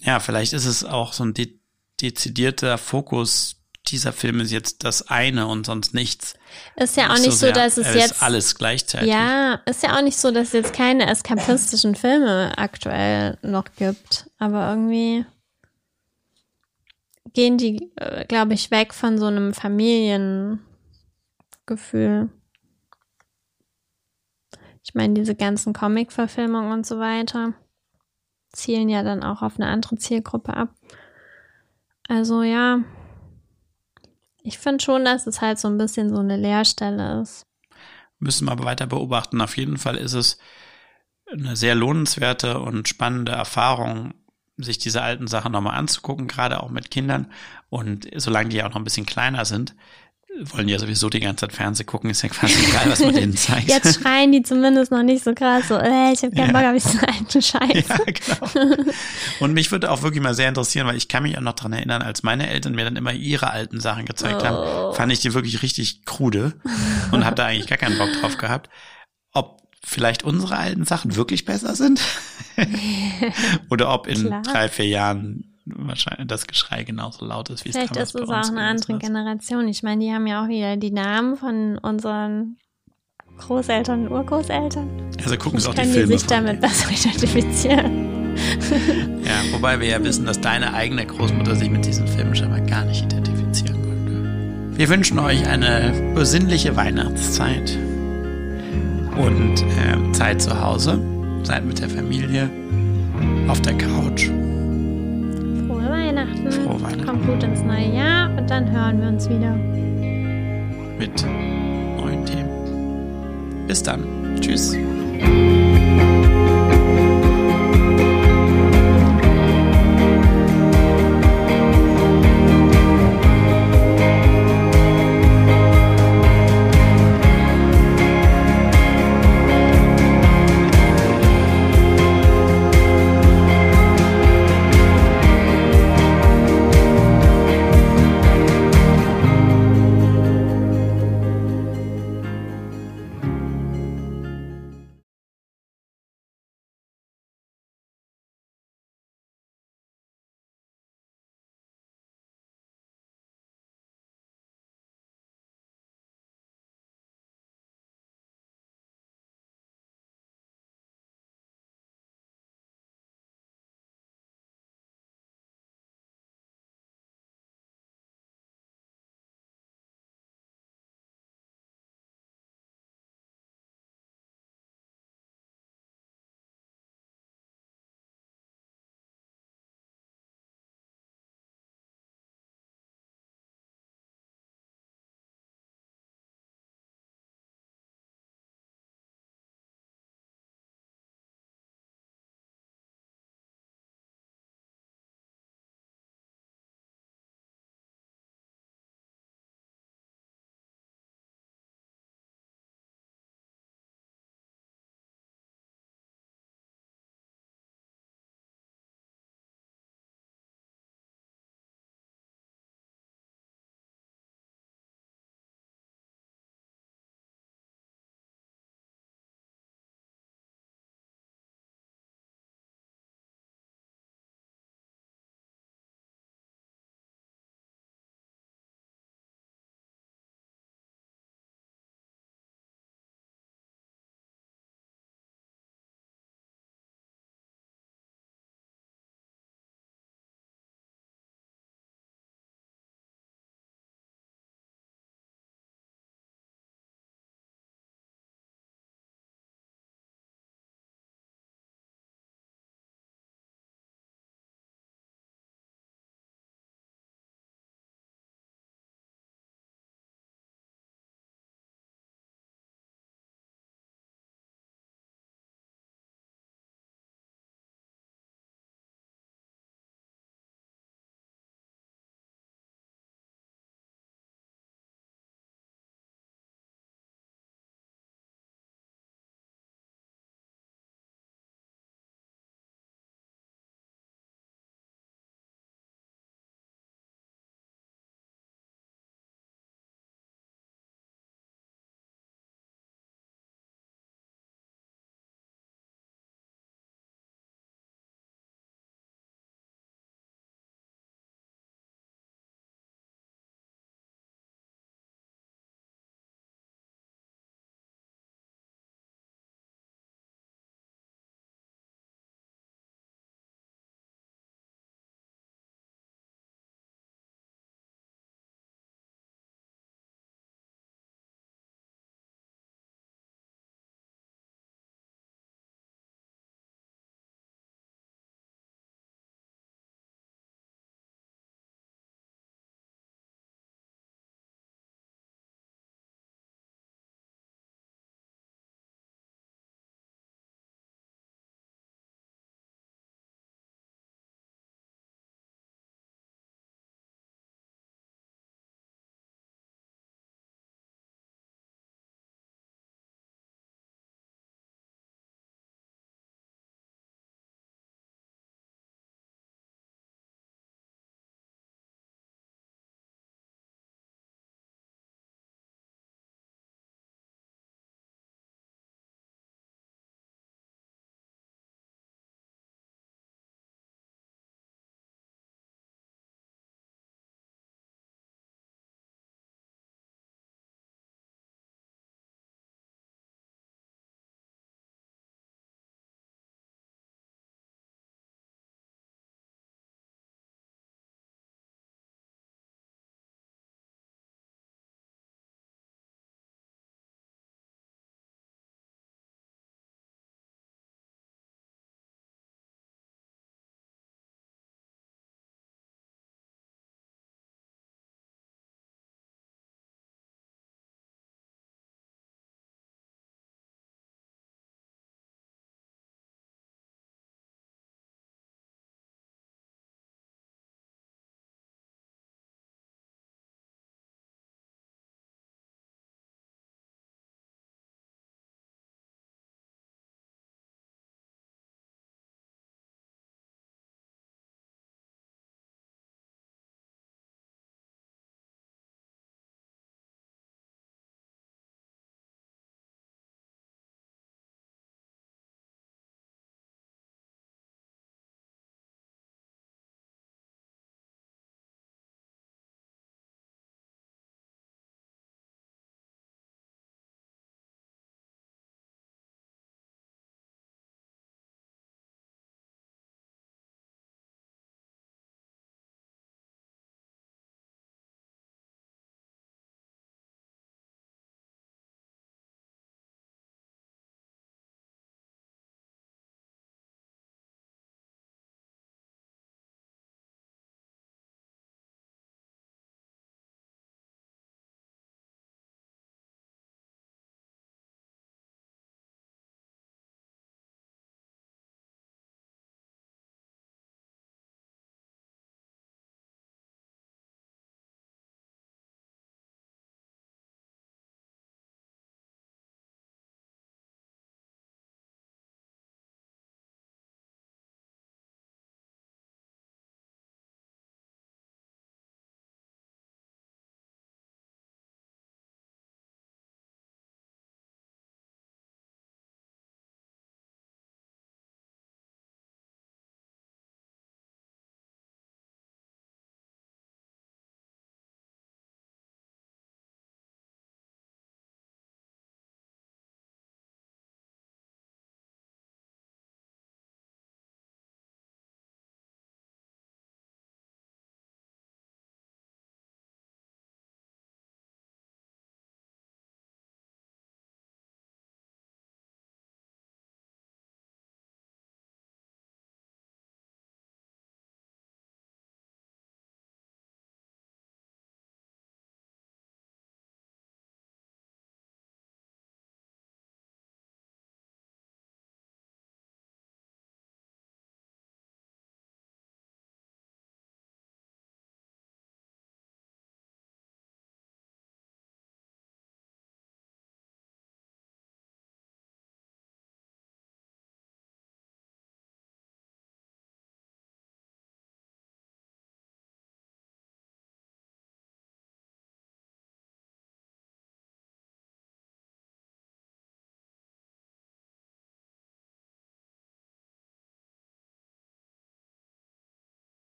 Ja, vielleicht ist es auch so ein de dezidierter Fokus dieser Film ist jetzt das eine und sonst nichts. Ist ja auch nicht so, sehr, dass es jetzt alles gleichzeitig. Ja, ist ja auch nicht so, dass es jetzt keine eskapistischen Filme aktuell noch gibt, aber irgendwie gehen die, äh, glaube ich, weg von so einem Familiengefühl. Ich meine, diese ganzen Comic-Verfilmungen und so weiter zielen ja dann auch auf eine andere Zielgruppe ab. Also ja, ich finde schon, dass es halt so ein bisschen so eine Leerstelle ist. Müssen wir aber weiter beobachten. Auf jeden Fall ist es eine sehr lohnenswerte und spannende Erfahrung, sich diese alten Sachen nochmal anzugucken, gerade auch mit Kindern. Und solange die auch noch ein bisschen kleiner sind, wollen ja sowieso die ganze Zeit Fernsehen gucken, ist ja quasi egal, was man denen zeigt. Jetzt schreien die zumindest noch nicht so krass, so, äh, ich habe keinen ja. Bock auf diesen alten Scheiß. Ja, genau. Und mich würde auch wirklich mal sehr interessieren, weil ich kann mich auch noch dran erinnern, als meine Eltern mir dann immer ihre alten Sachen gezeigt oh. haben, fand ich die wirklich richtig krude und habe da eigentlich gar keinen Bock drauf gehabt. Ob vielleicht unsere alten Sachen wirklich besser sind (laughs) oder ob in Klar. drei, vier Jahren wahrscheinlich das Geschrei genauso laut ist, wie es Vielleicht ist es auch eine andere Generation. Ich meine, die haben ja auch wieder die Namen von unseren Großeltern und Urgroßeltern. Also gucken sie auch die Filme. Können die sich damit besser identifizieren. (laughs) ja, wobei wir ja wissen, dass deine eigene Großmutter sich mit diesen Filmen scheinbar gar nicht identifizieren konnte. Wir wünschen euch eine besinnliche Weihnachtszeit und äh, Zeit zu Hause. Seid mit der Familie auf der Couch Weihnachten. Frohe Weihnachten. Kommt gut ins neue Jahr und dann hören wir uns wieder. Mit neuen Themen. Bis dann. Tschüss.